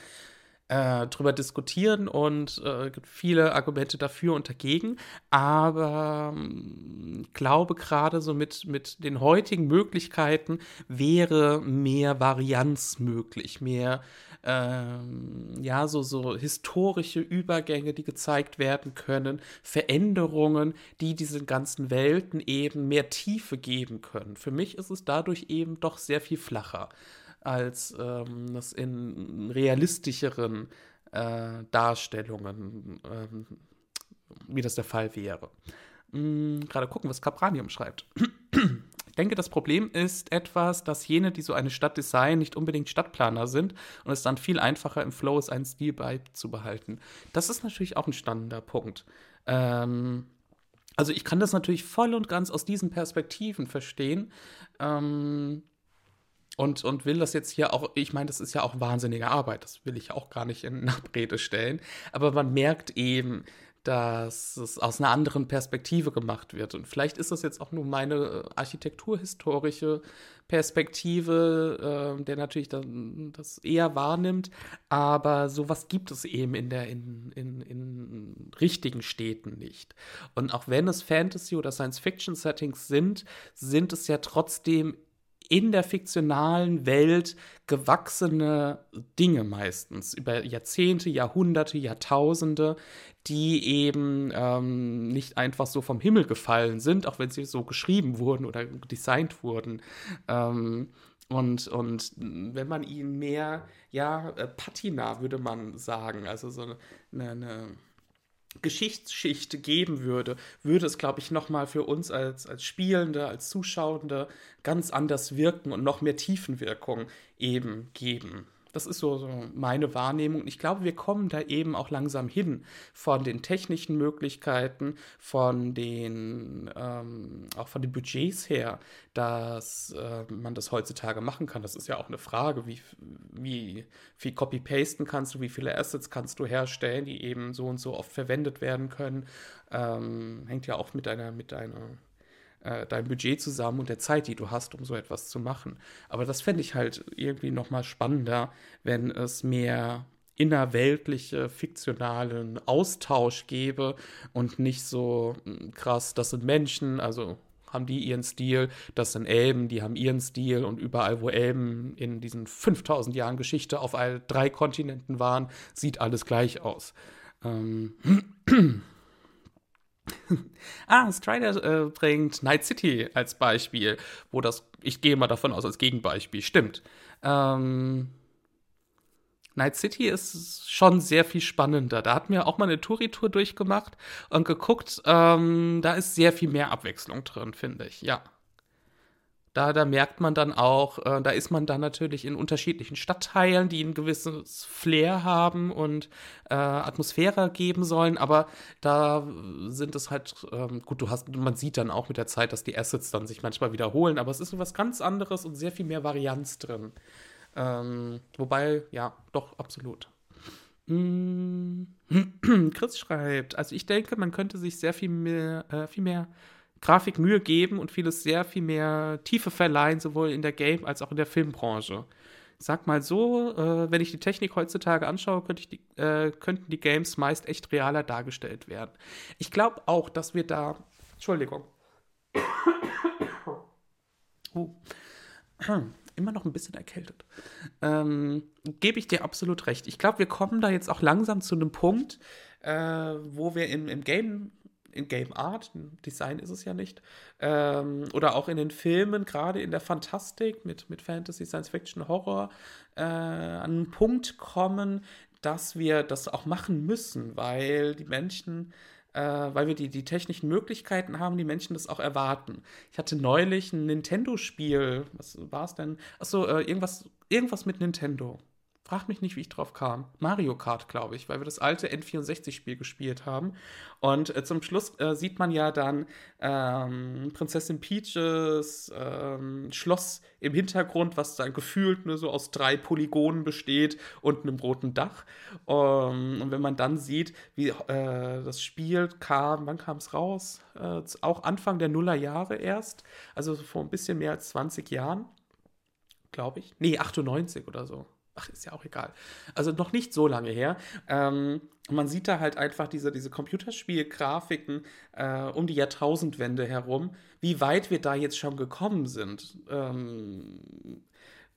äh, drüber diskutieren und äh, gibt viele Argumente dafür und dagegen. Aber ähm, glaube, gerade so mit, mit den heutigen Möglichkeiten wäre mehr Varianz möglich, mehr ähm, ja, so, so historische Übergänge, die gezeigt werden können, Veränderungen, die diesen ganzen Welten eben mehr Tiefe geben können. Für mich ist es dadurch eben doch sehr viel flacher, als ähm, das in realistischeren äh, Darstellungen, ähm, wie das der Fall wäre. Hm, Gerade gucken, was Capranium schreibt. Ich denke, das Problem ist etwas, dass jene, die so eine Stadt designen, nicht unbedingt Stadtplaner sind und es dann viel einfacher im Flow ist, einen Stil beizubehalten. Das ist natürlich auch ein spannender Punkt. Ähm, also ich kann das natürlich voll und ganz aus diesen Perspektiven verstehen. Ähm, und, und will das jetzt hier auch, ich meine, das ist ja auch wahnsinnige Arbeit, das will ich auch gar nicht in Abrede stellen, aber man merkt eben, dass es aus einer anderen Perspektive gemacht wird. Und vielleicht ist das jetzt auch nur meine äh, architekturhistorische Perspektive, äh, der natürlich dann, das eher wahrnimmt. Aber sowas gibt es eben in, der, in, in, in richtigen Städten nicht. Und auch wenn es Fantasy- oder Science-Fiction-Settings sind, sind es ja trotzdem in der fiktionalen Welt gewachsene Dinge meistens über Jahrzehnte, Jahrhunderte, Jahrtausende, die eben ähm, nicht einfach so vom Himmel gefallen sind, auch wenn sie so geschrieben wurden oder designt wurden. Ähm, und, und wenn man ihnen mehr, ja, äh, Patina würde man sagen, also so eine, eine Geschichtsschicht geben würde, würde es, glaube ich, nochmal für uns als, als Spielende, als Zuschauende ganz anders wirken und noch mehr Tiefenwirkung eben geben. Das ist so, meine Wahrnehmung. Ich glaube, wir kommen da eben auch langsam hin von den technischen Möglichkeiten, von den ähm, auch von den Budgets her, dass äh, man das heutzutage machen kann. Das ist ja auch eine Frage, wie, wie viel Copy-Pasten kannst du, wie viele Assets kannst du herstellen, die eben so und so oft verwendet werden können. Ähm, hängt ja auch mit deiner, mit deiner äh, dein Budget zusammen und der Zeit, die du hast, um so etwas zu machen. Aber das fände ich halt irgendwie noch mal spannender, wenn es mehr innerweltliche, fiktionalen Austausch gäbe und nicht so hm, krass, das sind Menschen, also haben die ihren Stil, das sind Elben, die haben ihren Stil und überall, wo Elben in diesen 5000 Jahren Geschichte auf all drei Kontinenten waren, sieht alles gleich aus. Ähm ah, Strider äh, bringt Night City als Beispiel, wo das, ich gehe mal davon aus, als Gegenbeispiel, stimmt. Ähm, Night City ist schon sehr viel spannender. Da hatten wir auch mal eine Touri-Tour durchgemacht und geguckt. Ähm, da ist sehr viel mehr Abwechslung drin, finde ich, ja. Da, da merkt man dann auch, äh, da ist man dann natürlich in unterschiedlichen Stadtteilen, die ein gewisses Flair haben und äh, Atmosphäre geben sollen, aber da sind es halt, ähm, gut, du hast, man sieht dann auch mit der Zeit, dass die Assets dann sich manchmal wiederholen, aber es ist was ganz anderes und sehr viel mehr Varianz drin. Ähm, wobei, ja, doch, absolut. Mm. Chris schreibt, also ich denke, man könnte sich sehr viel mehr, äh, viel mehr Grafikmühe geben und vieles sehr viel mehr Tiefe verleihen, sowohl in der Game- als auch in der Filmbranche. Sag mal so, äh, wenn ich die Technik heutzutage anschaue, könnte die, äh, könnten die Games meist echt realer dargestellt werden. Ich glaube auch, dass wir da. Entschuldigung. Uh. Immer noch ein bisschen erkältet. Ähm, Gebe ich dir absolut recht. Ich glaube, wir kommen da jetzt auch langsam zu einem Punkt, äh, wo wir im, im Game in Game Art, Design ist es ja nicht, ähm, oder auch in den Filmen, gerade in der Fantastik mit, mit Fantasy, Science Fiction, Horror, äh, an einen Punkt kommen, dass wir das auch machen müssen, weil die Menschen, äh, weil wir die, die technischen Möglichkeiten haben, die Menschen das auch erwarten. Ich hatte neulich ein Nintendo-Spiel, was war es denn? Achso, äh, irgendwas, irgendwas mit Nintendo. Frag mich nicht, wie ich drauf kam. Mario Kart, glaube ich, weil wir das alte N64-Spiel gespielt haben. Und äh, zum Schluss äh, sieht man ja dann ähm, Prinzessin Peaches ähm, Schloss im Hintergrund, was dann gefühlt nur so aus drei Polygonen besteht und einem roten Dach. Um, und wenn man dann sieht, wie äh, das Spiel kam, wann kam es raus? Äh, auch Anfang der Nullerjahre erst, also vor ein bisschen mehr als 20 Jahren, glaube ich. Nee, 98 oder so ach, ist ja auch egal. Also noch nicht so lange her. Ähm, man sieht da halt einfach diese, diese Computerspielgrafiken äh, um die Jahrtausendwende herum, wie weit wir da jetzt schon gekommen sind. Ähm,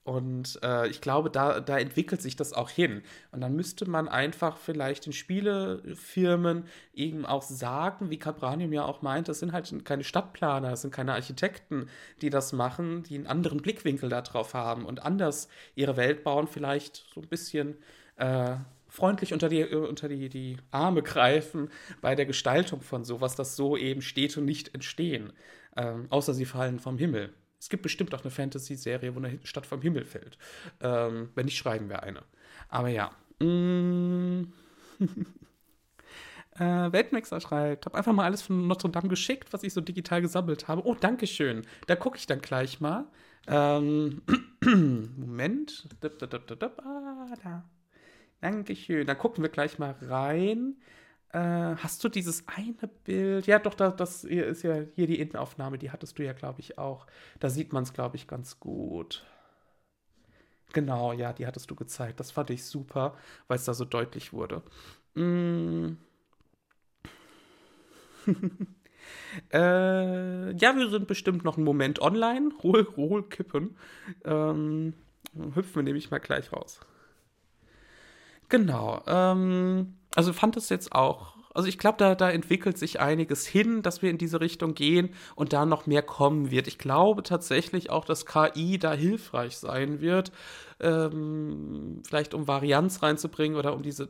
und äh, ich glaube, da, da entwickelt sich das auch hin. Und dann müsste man einfach vielleicht den Spielefirmen eben auch sagen, wie Cabranium ja auch meint, das sind halt keine Stadtplaner, das sind keine Architekten, die das machen, die einen anderen Blickwinkel darauf haben und anders ihre Welt bauen, vielleicht so ein bisschen äh, freundlich unter, die, unter die, die Arme greifen bei der Gestaltung von sowas, das so eben steht und nicht entstehen. Ähm, außer sie fallen vom Himmel. Es gibt bestimmt auch eine Fantasy-Serie, wo eine Stadt vom Himmel fällt. Ähm, wenn nicht, schreiben wir eine. Aber ja. Mm. äh, Weltmixer schreibt, habe einfach mal alles von Notre Dame geschickt, was ich so digital gesammelt habe. Oh, danke schön. Da gucke ich dann gleich mal. Ähm, Moment. Ah, da. Dankeschön. Dann gucken wir gleich mal rein. Äh, hast du dieses eine Bild? Ja, doch, das, das ist ja hier die Innenaufnahme, die hattest du ja, glaube ich, auch. Da sieht man es, glaube ich, ganz gut. Genau, ja, die hattest du gezeigt. Das fand ich super, weil es da so deutlich wurde. Mm. äh, ja, wir sind bestimmt noch einen Moment online. Ruhe, Ruhe, kippen. Ähm, hüpfen wir nämlich mal gleich raus. Genau. Ähm, also fand es jetzt auch. Also ich glaube, da, da entwickelt sich einiges hin, dass wir in diese Richtung gehen und da noch mehr kommen wird. Ich glaube tatsächlich auch, dass KI da hilfreich sein wird, ähm, vielleicht um Varianz reinzubringen oder um diese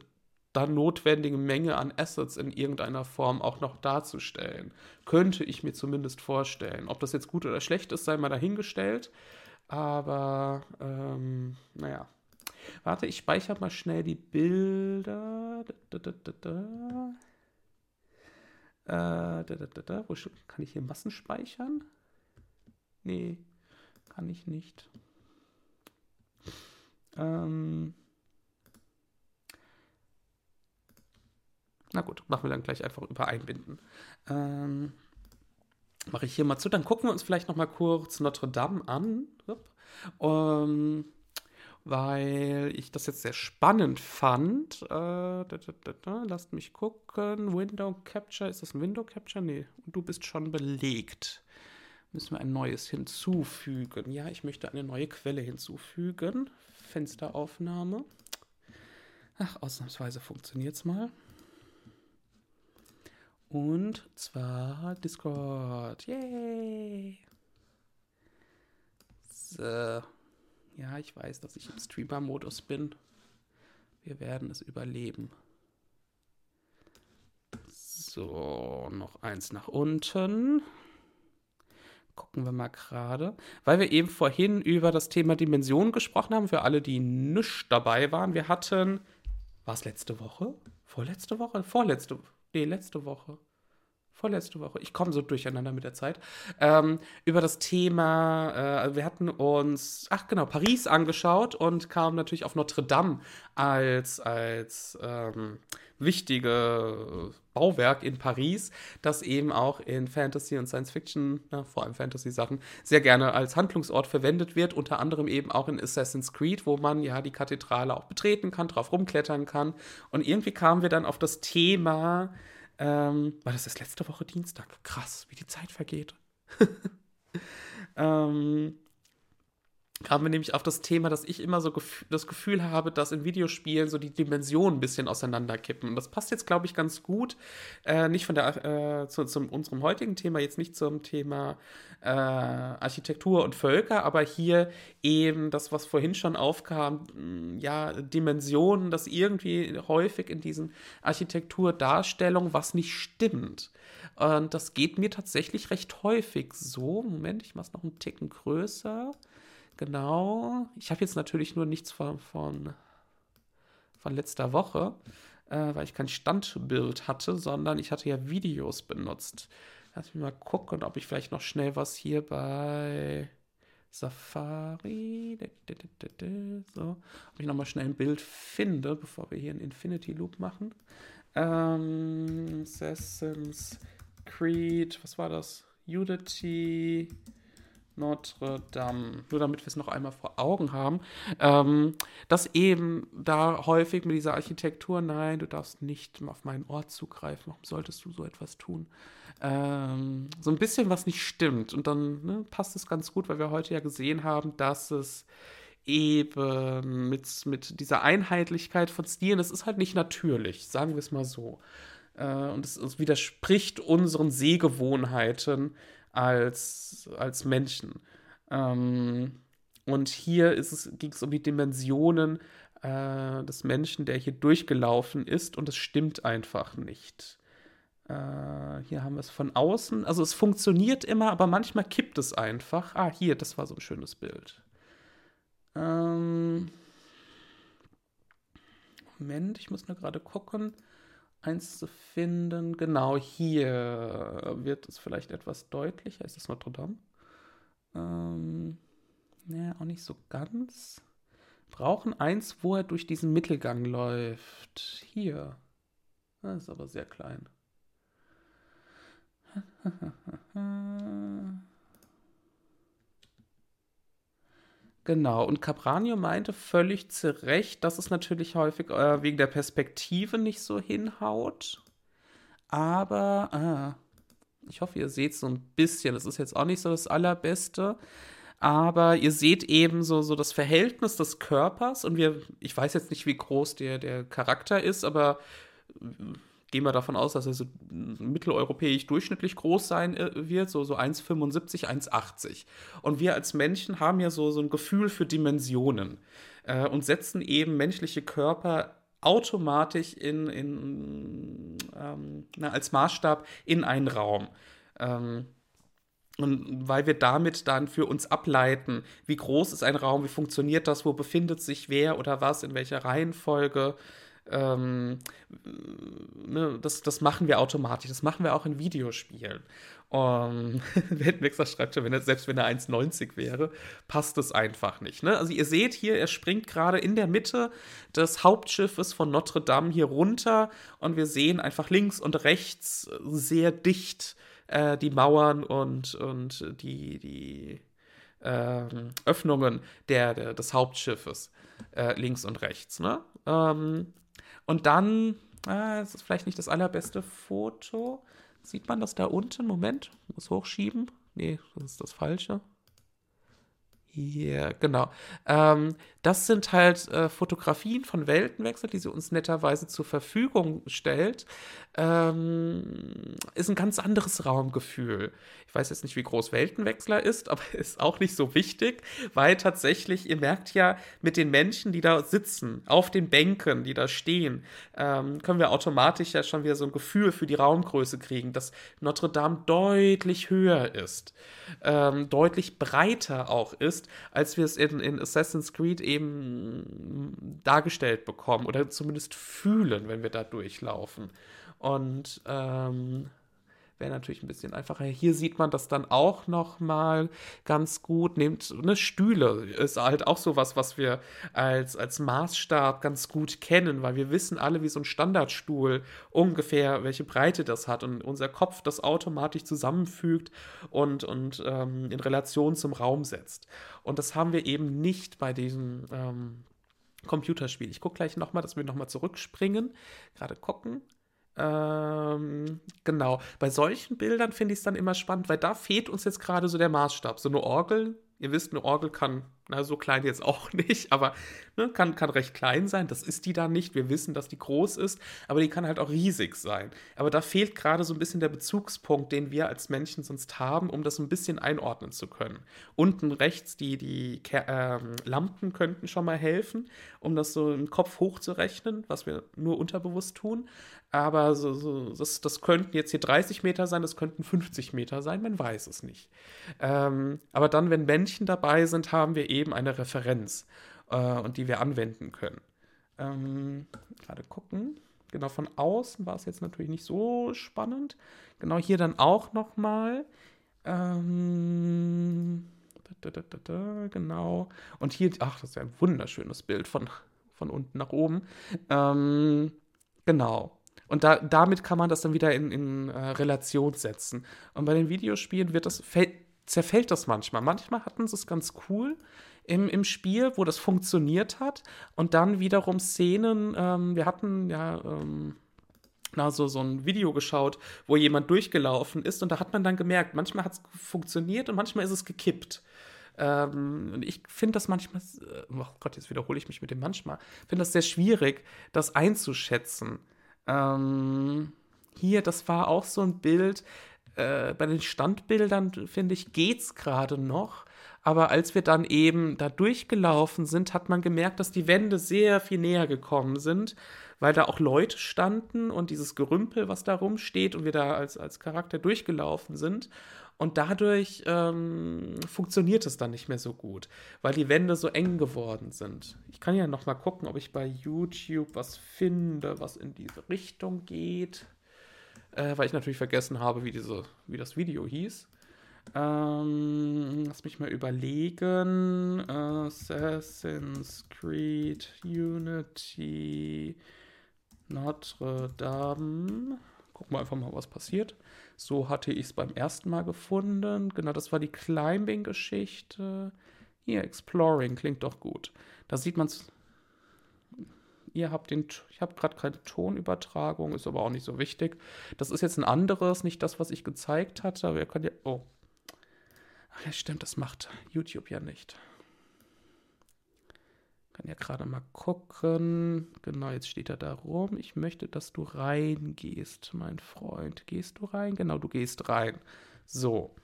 dann notwendige Menge an Assets in irgendeiner Form auch noch darzustellen. Könnte ich mir zumindest vorstellen. Ob das jetzt gut oder schlecht ist, sei mal dahingestellt. Aber ähm, naja, Warte, ich speichere mal schnell die Bilder. Da, da, da, äh, Wo kann ich hier Massen speichern? Nee, kann ich nicht. Ähm. Na gut, machen wir dann gleich einfach über einbinden. Ähm, Mache ich hier mal zu. Dann gucken wir uns vielleicht noch mal kurz Notre Dame an. Um, weil ich das jetzt sehr spannend fand. Äh, da, da, da, lasst mich gucken. Window Capture, ist das ein Window Capture? Nee, du bist schon belegt. Müssen wir ein neues hinzufügen. Ja, ich möchte eine neue Quelle hinzufügen. Fensteraufnahme. Ach, ausnahmsweise funktioniert es mal. Und zwar Discord. Yay! So. Ja, ich weiß, dass ich im Streamer-Modus bin. Wir werden es überleben. So, noch eins nach unten. Gucken wir mal gerade. Weil wir eben vorhin über das Thema Dimensionen gesprochen haben, für alle, die nicht dabei waren. Wir hatten, war es letzte Woche? Vorletzte Woche? Vorletzte, nee, letzte Woche. Vorletzte Woche, ich komme so durcheinander mit der Zeit, ähm, über das Thema, äh, wir hatten uns, ach genau, Paris angeschaut und kamen natürlich auf Notre Dame als, als ähm, wichtige Bauwerk in Paris, das eben auch in Fantasy und Science Fiction, na, vor allem Fantasy-Sachen, sehr gerne als Handlungsort verwendet wird, unter anderem eben auch in Assassin's Creed, wo man ja die Kathedrale auch betreten kann, drauf rumklettern kann. Und irgendwie kamen wir dann auf das Thema, ähm, war das das letzte Woche Dienstag? Krass, wie die Zeit vergeht. ähm, kamen wir nämlich auf das Thema, dass ich immer so gef das Gefühl habe, dass in Videospielen so die Dimensionen ein bisschen auseinanderkippen. Und das passt jetzt, glaube ich, ganz gut. Äh, nicht von der äh, zu, zu, unserem heutigen Thema, jetzt nicht zum Thema äh, Architektur und Völker, aber hier eben das, was vorhin schon aufkam, mm, ja, Dimensionen, das irgendwie häufig in diesen Architekturdarstellungen was nicht stimmt. Und das geht mir tatsächlich recht häufig so. Moment, ich mache es noch einen Ticken größer. Genau. Ich habe jetzt natürlich nur nichts von, von, von letzter Woche, äh, weil ich kein Standbild hatte, sondern ich hatte ja Videos benutzt. Lass mich mal gucken, ob ich vielleicht noch schnell was hier bei Safari, so, ob ich nochmal schnell ein Bild finde, bevor wir hier einen Infinity Loop machen. Ähm, Assassin's Creed, was war das? Unity. Notre Dame, nur damit wir es noch einmal vor Augen haben, ähm, dass eben da häufig mit dieser Architektur, nein, du darfst nicht auf meinen Ort zugreifen, warum solltest du so etwas tun? Ähm, so ein bisschen was nicht stimmt. Und dann ne, passt es ganz gut, weil wir heute ja gesehen haben, dass es eben mit, mit dieser Einheitlichkeit von Stilen, das ist halt nicht natürlich, sagen wir es mal so. Äh, und es, es widerspricht unseren Sehgewohnheiten als, als Menschen. Ähm, und hier ging es um die Dimensionen äh, des Menschen, der hier durchgelaufen ist, und es stimmt einfach nicht. Äh, hier haben wir es von außen. Also es funktioniert immer, aber manchmal kippt es einfach. Ah, hier, das war so ein schönes Bild. Ähm, Moment, ich muss nur gerade gucken eins zu finden. Genau hier wird es vielleicht etwas deutlicher. Ist das Notre Dame? Ähm, ja, auch nicht so ganz. Brauchen eins, wo er durch diesen Mittelgang läuft. Hier. Das ist aber sehr klein. Genau, und Capranio meinte völlig zu Recht, dass es natürlich häufig äh, wegen der Perspektive nicht so hinhaut. Aber äh, ich hoffe, ihr seht so ein bisschen. Das ist jetzt auch nicht so das Allerbeste. Aber ihr seht eben so, so das Verhältnis des Körpers. Und wir, ich weiß jetzt nicht, wie groß der, der Charakter ist, aber gehen wir davon aus, dass er so mitteleuropäisch durchschnittlich groß sein äh, wird, so, so 1,75, 1,80. Und wir als Menschen haben ja so, so ein Gefühl für Dimensionen äh, und setzen eben menschliche Körper automatisch in, in, ähm, na, als Maßstab in einen Raum. Ähm, und weil wir damit dann für uns ableiten, wie groß ist ein Raum, wie funktioniert das, wo befindet sich wer oder was, in welcher Reihenfolge, ähm, ne, das, das machen wir automatisch. Das machen wir auch in Videospielen. Um, Weltmixer schreibt schon, wenn er, selbst wenn er 1,90 wäre, passt es einfach nicht. Ne? Also ihr seht hier, er springt gerade in der Mitte des Hauptschiffes von Notre Dame hier runter und wir sehen einfach links und rechts sehr dicht äh, die Mauern und, und die, die ähm, Öffnungen der, der, des Hauptschiffes äh, links und rechts. Ne? Ähm, und dann, äh, ist vielleicht nicht das allerbeste Foto. Sieht man das da unten? Moment, muss hochschieben. Nee, das ist das Falsche. Hier, genau. Ähm, das sind halt äh, Fotografien von Weltenwechsel, die sie uns netterweise zur Verfügung stellt. Ähm, ist ein ganz anderes Raumgefühl. Ich weiß jetzt nicht, wie groß Weltenwechsler ist, aber ist auch nicht so wichtig, weil tatsächlich, ihr merkt ja, mit den Menschen, die da sitzen, auf den Bänken, die da stehen, ähm, können wir automatisch ja schon wieder so ein Gefühl für die Raumgröße kriegen, dass Notre Dame deutlich höher ist, ähm, deutlich breiter auch ist, als wir es in, in Assassin's Creed eben dargestellt bekommen oder zumindest fühlen, wenn wir da durchlaufen. Und ähm, wäre natürlich ein bisschen einfacher. Hier sieht man das dann auch noch mal ganz gut. Nehmt eine Stühle ist halt auch sowas, was wir als, als Maßstab ganz gut kennen, weil wir wissen alle, wie so ein Standardstuhl ungefähr, welche Breite das hat und unser Kopf das automatisch zusammenfügt und, und ähm, in Relation zum Raum setzt. Und das haben wir eben nicht bei diesem ähm, Computerspiel. Ich gucke gleich nochmal, dass wir nochmal zurückspringen. Gerade gucken. Ähm, genau. Bei solchen Bildern finde ich es dann immer spannend, weil da fehlt uns jetzt gerade so der Maßstab. So eine Orgel, ihr wisst, eine Orgel kann, na, so klein jetzt auch nicht, aber ne, kann, kann recht klein sein. Das ist die dann nicht. Wir wissen, dass die groß ist, aber die kann halt auch riesig sein. Aber da fehlt gerade so ein bisschen der Bezugspunkt, den wir als Menschen sonst haben, um das ein bisschen einordnen zu können. Unten rechts die, die äh, Lampen könnten schon mal helfen, um das so im Kopf hochzurechnen, was wir nur unterbewusst tun. Aber so, so, das, das könnten jetzt hier 30 Meter sein, das könnten 50 Meter sein, man weiß es nicht. Ähm, aber dann, wenn Männchen dabei sind, haben wir eben eine Referenz äh, und die wir anwenden können. Ähm, gerade gucken. Genau, von außen war es jetzt natürlich nicht so spannend. Genau hier dann auch nochmal. Ähm, da, da, da, genau. Und hier, ach, das ist ja ein wunderschönes Bild von, von unten nach oben. Ähm, genau. Und da, damit kann man das dann wieder in, in äh, Relation setzen. Und bei den Videospielen wird das, fällt, zerfällt das manchmal. Manchmal hatten sie es ganz cool im, im Spiel, wo das funktioniert hat. Und dann wiederum Szenen, ähm, wir hatten ja. Ähm, na, so, so ein Video geschaut, wo jemand durchgelaufen ist und da hat man dann gemerkt, manchmal hat es funktioniert und manchmal ist es gekippt. Ähm, und ich finde das manchmal, äh, oh Gott, jetzt wiederhole ich mich mit dem manchmal, finde das sehr schwierig, das einzuschätzen. Ähm, hier, das war auch so ein Bild. Äh, bei den Standbildern, finde ich, geht's gerade noch. Aber als wir dann eben da durchgelaufen sind, hat man gemerkt, dass die Wände sehr viel näher gekommen sind, weil da auch Leute standen und dieses Gerümpel, was da rumsteht und wir da als, als Charakter durchgelaufen sind. Und dadurch ähm, funktioniert es dann nicht mehr so gut, weil die Wände so eng geworden sind. Ich kann ja noch mal gucken, ob ich bei YouTube was finde, was in diese Richtung geht. Äh, weil ich natürlich vergessen habe, wie, diese, wie das Video hieß. Ähm, lass mich mal überlegen. Assassin's Creed Unity Notre Dame. Gucken wir einfach mal, was passiert. So hatte ich es beim ersten Mal gefunden. Genau, das war die Climbing-Geschichte. Hier, Exploring, klingt doch gut. Da sieht man es. Ihr habt den, ich habe gerade keine Tonübertragung, ist aber auch nicht so wichtig. Das ist jetzt ein anderes, nicht das, was ich gezeigt hatte. Aber ihr könnt ja, oh. Ach ja, stimmt, das macht YouTube ja nicht. Kann ja gerade mal gucken. Genau, jetzt steht er da rum. Ich möchte, dass du reingehst, mein Freund. Gehst du rein? Genau, du gehst rein. So.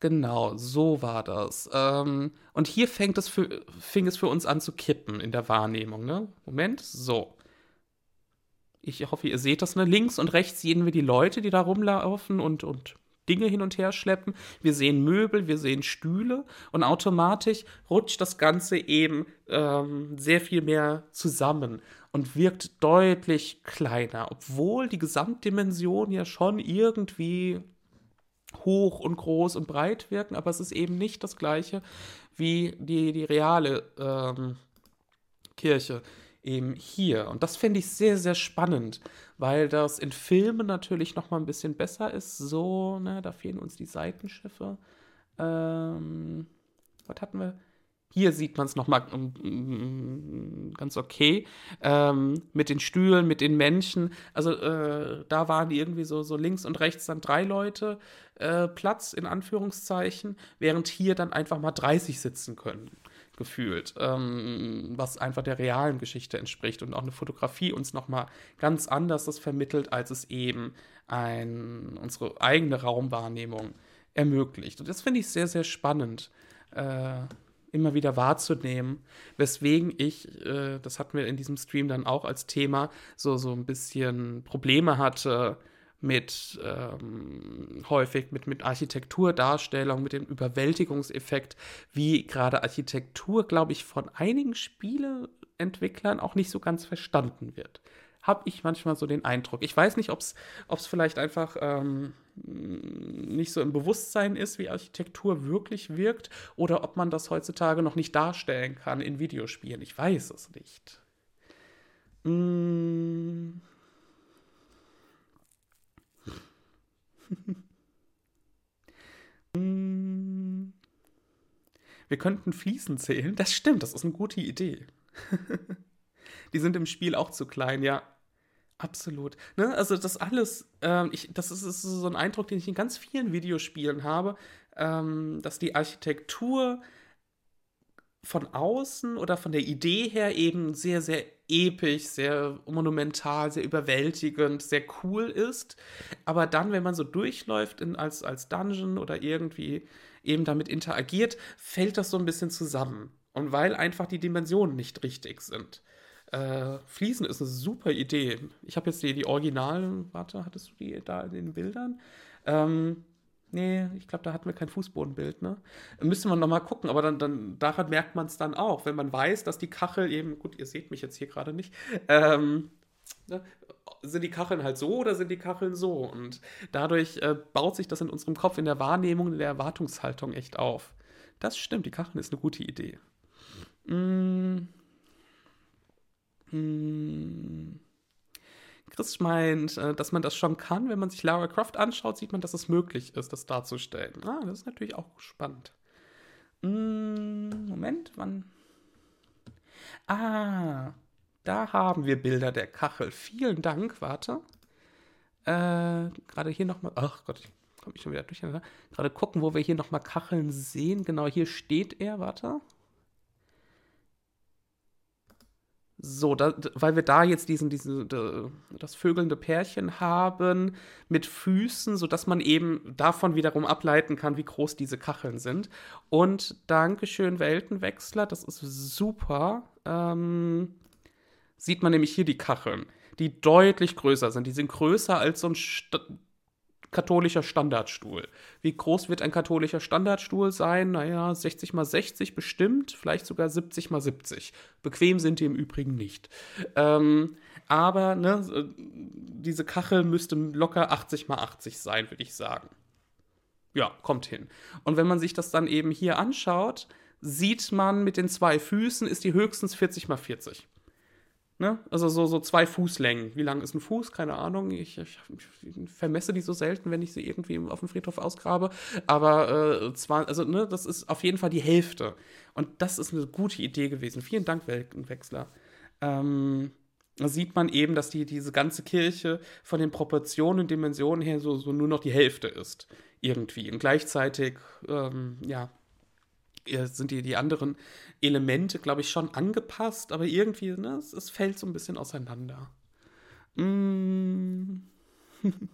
Genau, so war das. Ähm, und hier fängt es für, fing es für uns an zu kippen in der Wahrnehmung. Ne? Moment, so. Ich hoffe, ihr seht das. Ne? Links und rechts sehen wir die Leute, die da rumlaufen und, und Dinge hin und her schleppen. Wir sehen Möbel, wir sehen Stühle und automatisch rutscht das Ganze eben ähm, sehr viel mehr zusammen und wirkt deutlich kleiner, obwohl die Gesamtdimension ja schon irgendwie hoch und groß und breit wirken, aber es ist eben nicht das gleiche wie die, die reale ähm, Kirche eben hier. Und das finde ich sehr, sehr spannend, weil das in Filmen natürlich noch mal ein bisschen besser ist. So, ne, da fehlen uns die Seitenschiffe. Ähm, was hatten wir? Hier sieht man es nochmal um, ganz okay. Ähm, mit den Stühlen, mit den Menschen. Also äh, da waren irgendwie so, so links und rechts dann drei Leute äh, Platz, in Anführungszeichen, während hier dann einfach mal 30 sitzen können gefühlt, ähm, was einfach der realen Geschichte entspricht und auch eine Fotografie uns nochmal ganz anders das vermittelt, als es eben ein, unsere eigene Raumwahrnehmung ermöglicht. Und das finde ich sehr, sehr spannend. Äh, immer wieder wahrzunehmen, weswegen ich, äh, das hatten wir in diesem Stream dann auch als Thema, so, so ein bisschen Probleme hatte, mit ähm, häufig mit, mit Architekturdarstellung, mit dem Überwältigungseffekt, wie gerade Architektur, glaube ich, von einigen Spieleentwicklern auch nicht so ganz verstanden wird. habe ich manchmal so den Eindruck. Ich weiß nicht, ob es vielleicht einfach ähm, nicht so im Bewusstsein ist, wie Architektur wirklich wirkt, oder ob man das heutzutage noch nicht darstellen kann in Videospielen. Ich weiß es nicht. Mm. Wir könnten Fliesen zählen. Das stimmt, das ist eine gute Idee. Die sind im Spiel auch zu klein, ja. Absolut. Ne? Also das alles, ähm, ich, das ist, ist, so ein Eindruck, den ich in ganz vielen Videospielen habe, ähm, dass die Architektur von außen oder von der Idee her eben sehr, sehr episch, sehr monumental, sehr überwältigend, sehr cool ist. Aber dann, wenn man so durchläuft in, als, als Dungeon oder irgendwie eben damit interagiert, fällt das so ein bisschen zusammen. Und weil einfach die Dimensionen nicht richtig sind. Äh, Fliesen ist eine super Idee. Ich habe jetzt die, die Originalen, warte, hattest du die da in den Bildern? Ähm, nee, ich glaube, da hatten wir kein Fußbodenbild, ne? Müsste man nochmal gucken, aber dann, dann daran merkt man es dann auch, wenn man weiß, dass die Kachel eben, gut, ihr seht mich jetzt hier gerade nicht, ähm, ne, sind die Kacheln halt so oder sind die Kacheln so? Und dadurch äh, baut sich das in unserem Kopf, in der Wahrnehmung, in der Erwartungshaltung echt auf. Das stimmt, die Kacheln ist eine gute Idee. Mmh. Hm. Chris meint, äh, dass man das schon kann. Wenn man sich Lara Croft anschaut, sieht man, dass es möglich ist, das darzustellen. Ah, das ist natürlich auch spannend. Hm, Moment, wann? Ah, da haben wir Bilder der Kachel. Vielen Dank, warte. Äh, gerade hier nochmal. Ach Gott, ich komme schon wieder durcheinander. Gerade gucken, wo wir hier nochmal Kacheln sehen. Genau, hier steht er, warte. So, da, weil wir da jetzt diesen, diesen, das vögelnde Pärchen haben mit Füßen, sodass man eben davon wiederum ableiten kann, wie groß diese Kacheln sind. Und Dankeschön, Weltenwechsler, das ist super. Ähm, sieht man nämlich hier die Kacheln, die deutlich größer sind. Die sind größer als so ein St katholischer Standardstuhl. Wie groß wird ein katholischer Standardstuhl sein? Naja, 60 mal 60 bestimmt, vielleicht sogar 70 mal 70. Bequem sind die im Übrigen nicht. Ähm, aber ne, diese Kachel müsste locker 80 mal 80 sein, würde ich sagen. Ja, kommt hin. Und wenn man sich das dann eben hier anschaut, sieht man mit den zwei Füßen ist die höchstens 40 mal 40. Ne? Also so, so zwei Fußlängen. Wie lang ist ein Fuß? Keine Ahnung. Ich, ich, ich, vermesse die so selten, wenn ich sie irgendwie auf dem Friedhof ausgrabe. Aber äh, zwar, also, ne, das ist auf jeden Fall die Hälfte. Und das ist eine gute Idee gewesen. Vielen Dank, Weltenwechsler. Ähm, da sieht man eben, dass die, diese ganze Kirche von den Proportionen und Dimensionen her so, so nur noch die Hälfte ist. Irgendwie. Und gleichzeitig, ähm, ja, sind die, die anderen Elemente, glaube ich, schon angepasst, aber irgendwie, ne, es, es fällt so ein bisschen auseinander. Mm.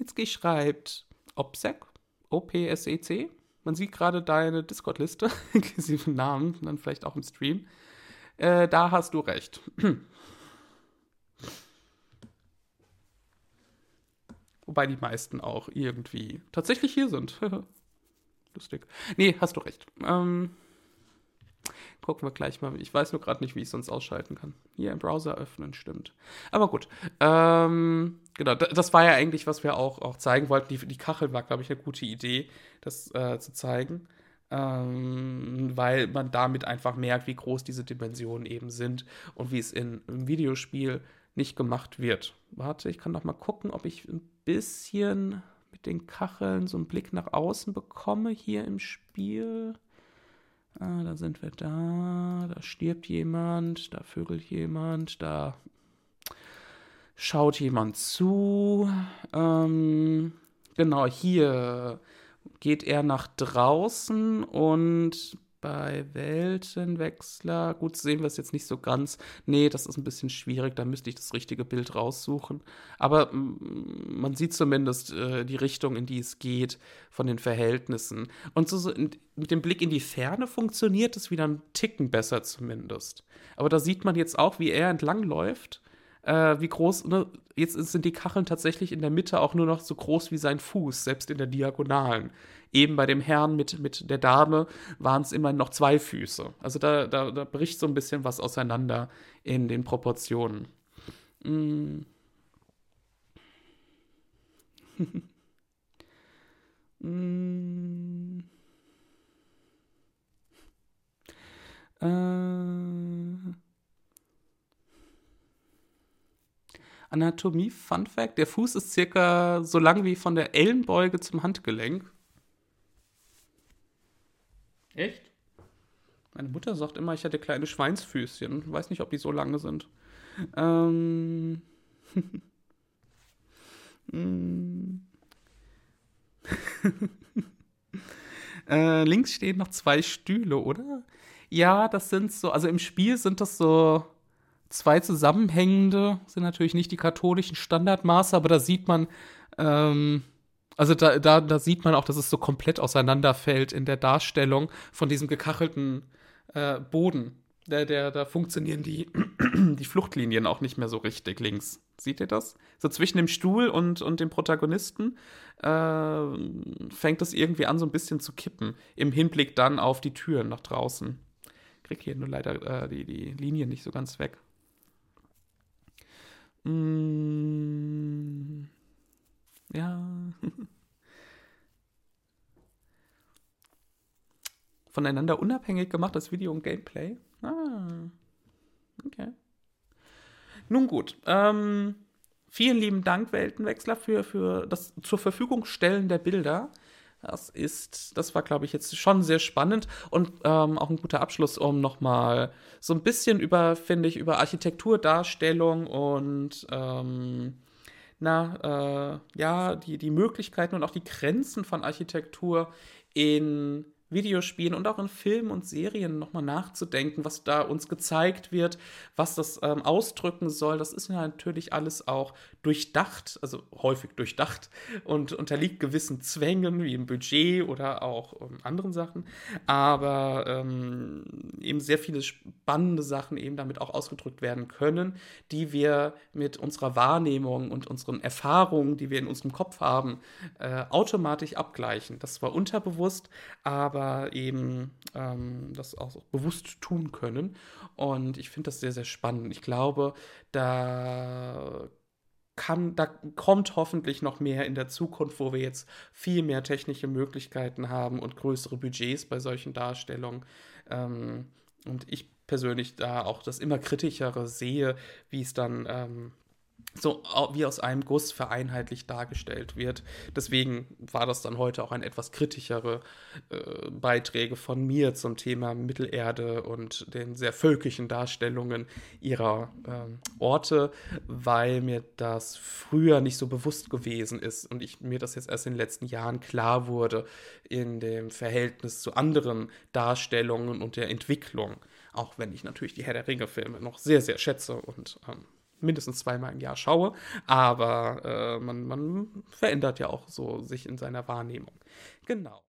Itzki schreibt OPSEC, O-P-S-E-C. Man sieht gerade deine Discord-Liste, inklusive Namen, dann vielleicht auch im Stream. Äh, da hast du recht. Wobei die meisten auch irgendwie tatsächlich hier sind. Lustig. Nee, hast du recht. Ähm, gucken wir gleich mal. Ich weiß nur gerade nicht, wie ich es sonst ausschalten kann. Hier im Browser öffnen, stimmt. Aber gut. Ähm, genau, das war ja eigentlich, was wir auch, auch zeigen wollten. Die, die Kachel war, glaube ich, eine gute Idee, das äh, zu zeigen. Ähm, weil man damit einfach merkt, wie groß diese Dimensionen eben sind und wie es in, im Videospiel nicht gemacht wird. Warte, ich kann noch mal gucken, ob ich ein bisschen mit den Kacheln so einen Blick nach außen bekomme hier im Spiel. Ah, da sind wir da, da stirbt jemand, da vögelt jemand, da schaut jemand zu. Ähm, genau, hier geht er nach draußen und bei Weltenwechsler. Gut, sehen wir es jetzt nicht so ganz. Nee, das ist ein bisschen schwierig. Da müsste ich das richtige Bild raussuchen. Aber mm, man sieht zumindest äh, die Richtung, in die es geht, von den Verhältnissen. Und so, so in, mit dem Blick in die Ferne funktioniert es wieder ein Ticken besser zumindest. Aber da sieht man jetzt auch, wie er entlangläuft. äh, wie groß, ne? jetzt sind die Kacheln tatsächlich in der Mitte auch nur noch so groß wie sein Fuß, selbst in der Diagonalen. Eben bei dem Herrn mit, mit der Dame waren es immerhin noch zwei Füße. Also da, da, da bricht so ein bisschen was auseinander in den Proportionen. Mm. mm. Äh. Anatomie, Fun Fact: Der Fuß ist circa so lang wie von der Ellenbeuge zum Handgelenk. Echt? Meine Mutter sagt immer, ich hätte kleine Schweinsfüßchen. Weiß nicht, ob die so lange sind. Ähm. äh, links stehen noch zwei Stühle, oder? Ja, das sind so, also im Spiel sind das so zwei zusammenhängende, sind natürlich nicht die katholischen Standardmaße, aber da sieht man, ähm, also da, da, da sieht man auch, dass es so komplett auseinanderfällt in der Darstellung von diesem gekachelten äh, Boden. Der, der, da funktionieren die, die Fluchtlinien auch nicht mehr so richtig links. Seht ihr das? So zwischen dem Stuhl und, und dem Protagonisten äh, fängt es irgendwie an, so ein bisschen zu kippen. Im Hinblick dann auf die Türen nach draußen. Krieg hier nur leider äh, die, die Linien nicht so ganz weg. Mm, ja. Voneinander unabhängig gemacht, das Video und Gameplay. Ah. Okay. Nun gut. Ähm, vielen lieben Dank, Weltenwechsler, für, für das zur Verfügung stellen der Bilder. Das ist, das war, glaube ich, jetzt schon sehr spannend und ähm, auch ein guter Abschluss, um nochmal so ein bisschen über, finde ich, über Architekturdarstellung und ähm, na, äh, ja, die, die Möglichkeiten und auch die Grenzen von Architektur in Videospielen und auch in Filmen und Serien nochmal nachzudenken, was da uns gezeigt wird, was das ähm, ausdrücken soll. Das ist ja natürlich alles auch durchdacht, also häufig durchdacht und unterliegt gewissen Zwängen wie im Budget oder auch ähm, anderen Sachen. Aber ähm, eben sehr viele spannende Sachen eben damit auch ausgedrückt werden können, die wir mit unserer Wahrnehmung und unseren Erfahrungen, die wir in unserem Kopf haben, äh, automatisch abgleichen. Das war unterbewusst, aber aber eben ähm, das auch bewusst tun können. Und ich finde das sehr, sehr spannend. Ich glaube, da kann, da kommt hoffentlich noch mehr in der Zukunft, wo wir jetzt viel mehr technische Möglichkeiten haben und größere Budgets bei solchen Darstellungen. Ähm, und ich persönlich da auch das immer kritischere sehe, wie es dann ähm, so wie aus einem Guss vereinheitlicht dargestellt wird. Deswegen war das dann heute auch ein etwas kritischere äh, Beiträge von mir zum Thema Mittelerde und den sehr völkischen Darstellungen ihrer äh, Orte, weil mir das früher nicht so bewusst gewesen ist und ich mir das jetzt erst in den letzten Jahren klar wurde in dem Verhältnis zu anderen Darstellungen und der Entwicklung. Auch wenn ich natürlich die Herr der Ringe-Filme noch sehr, sehr schätze und ähm, mindestens zweimal im Jahr schaue. Aber äh, man, man verändert ja auch so sich in seiner Wahrnehmung. Genau.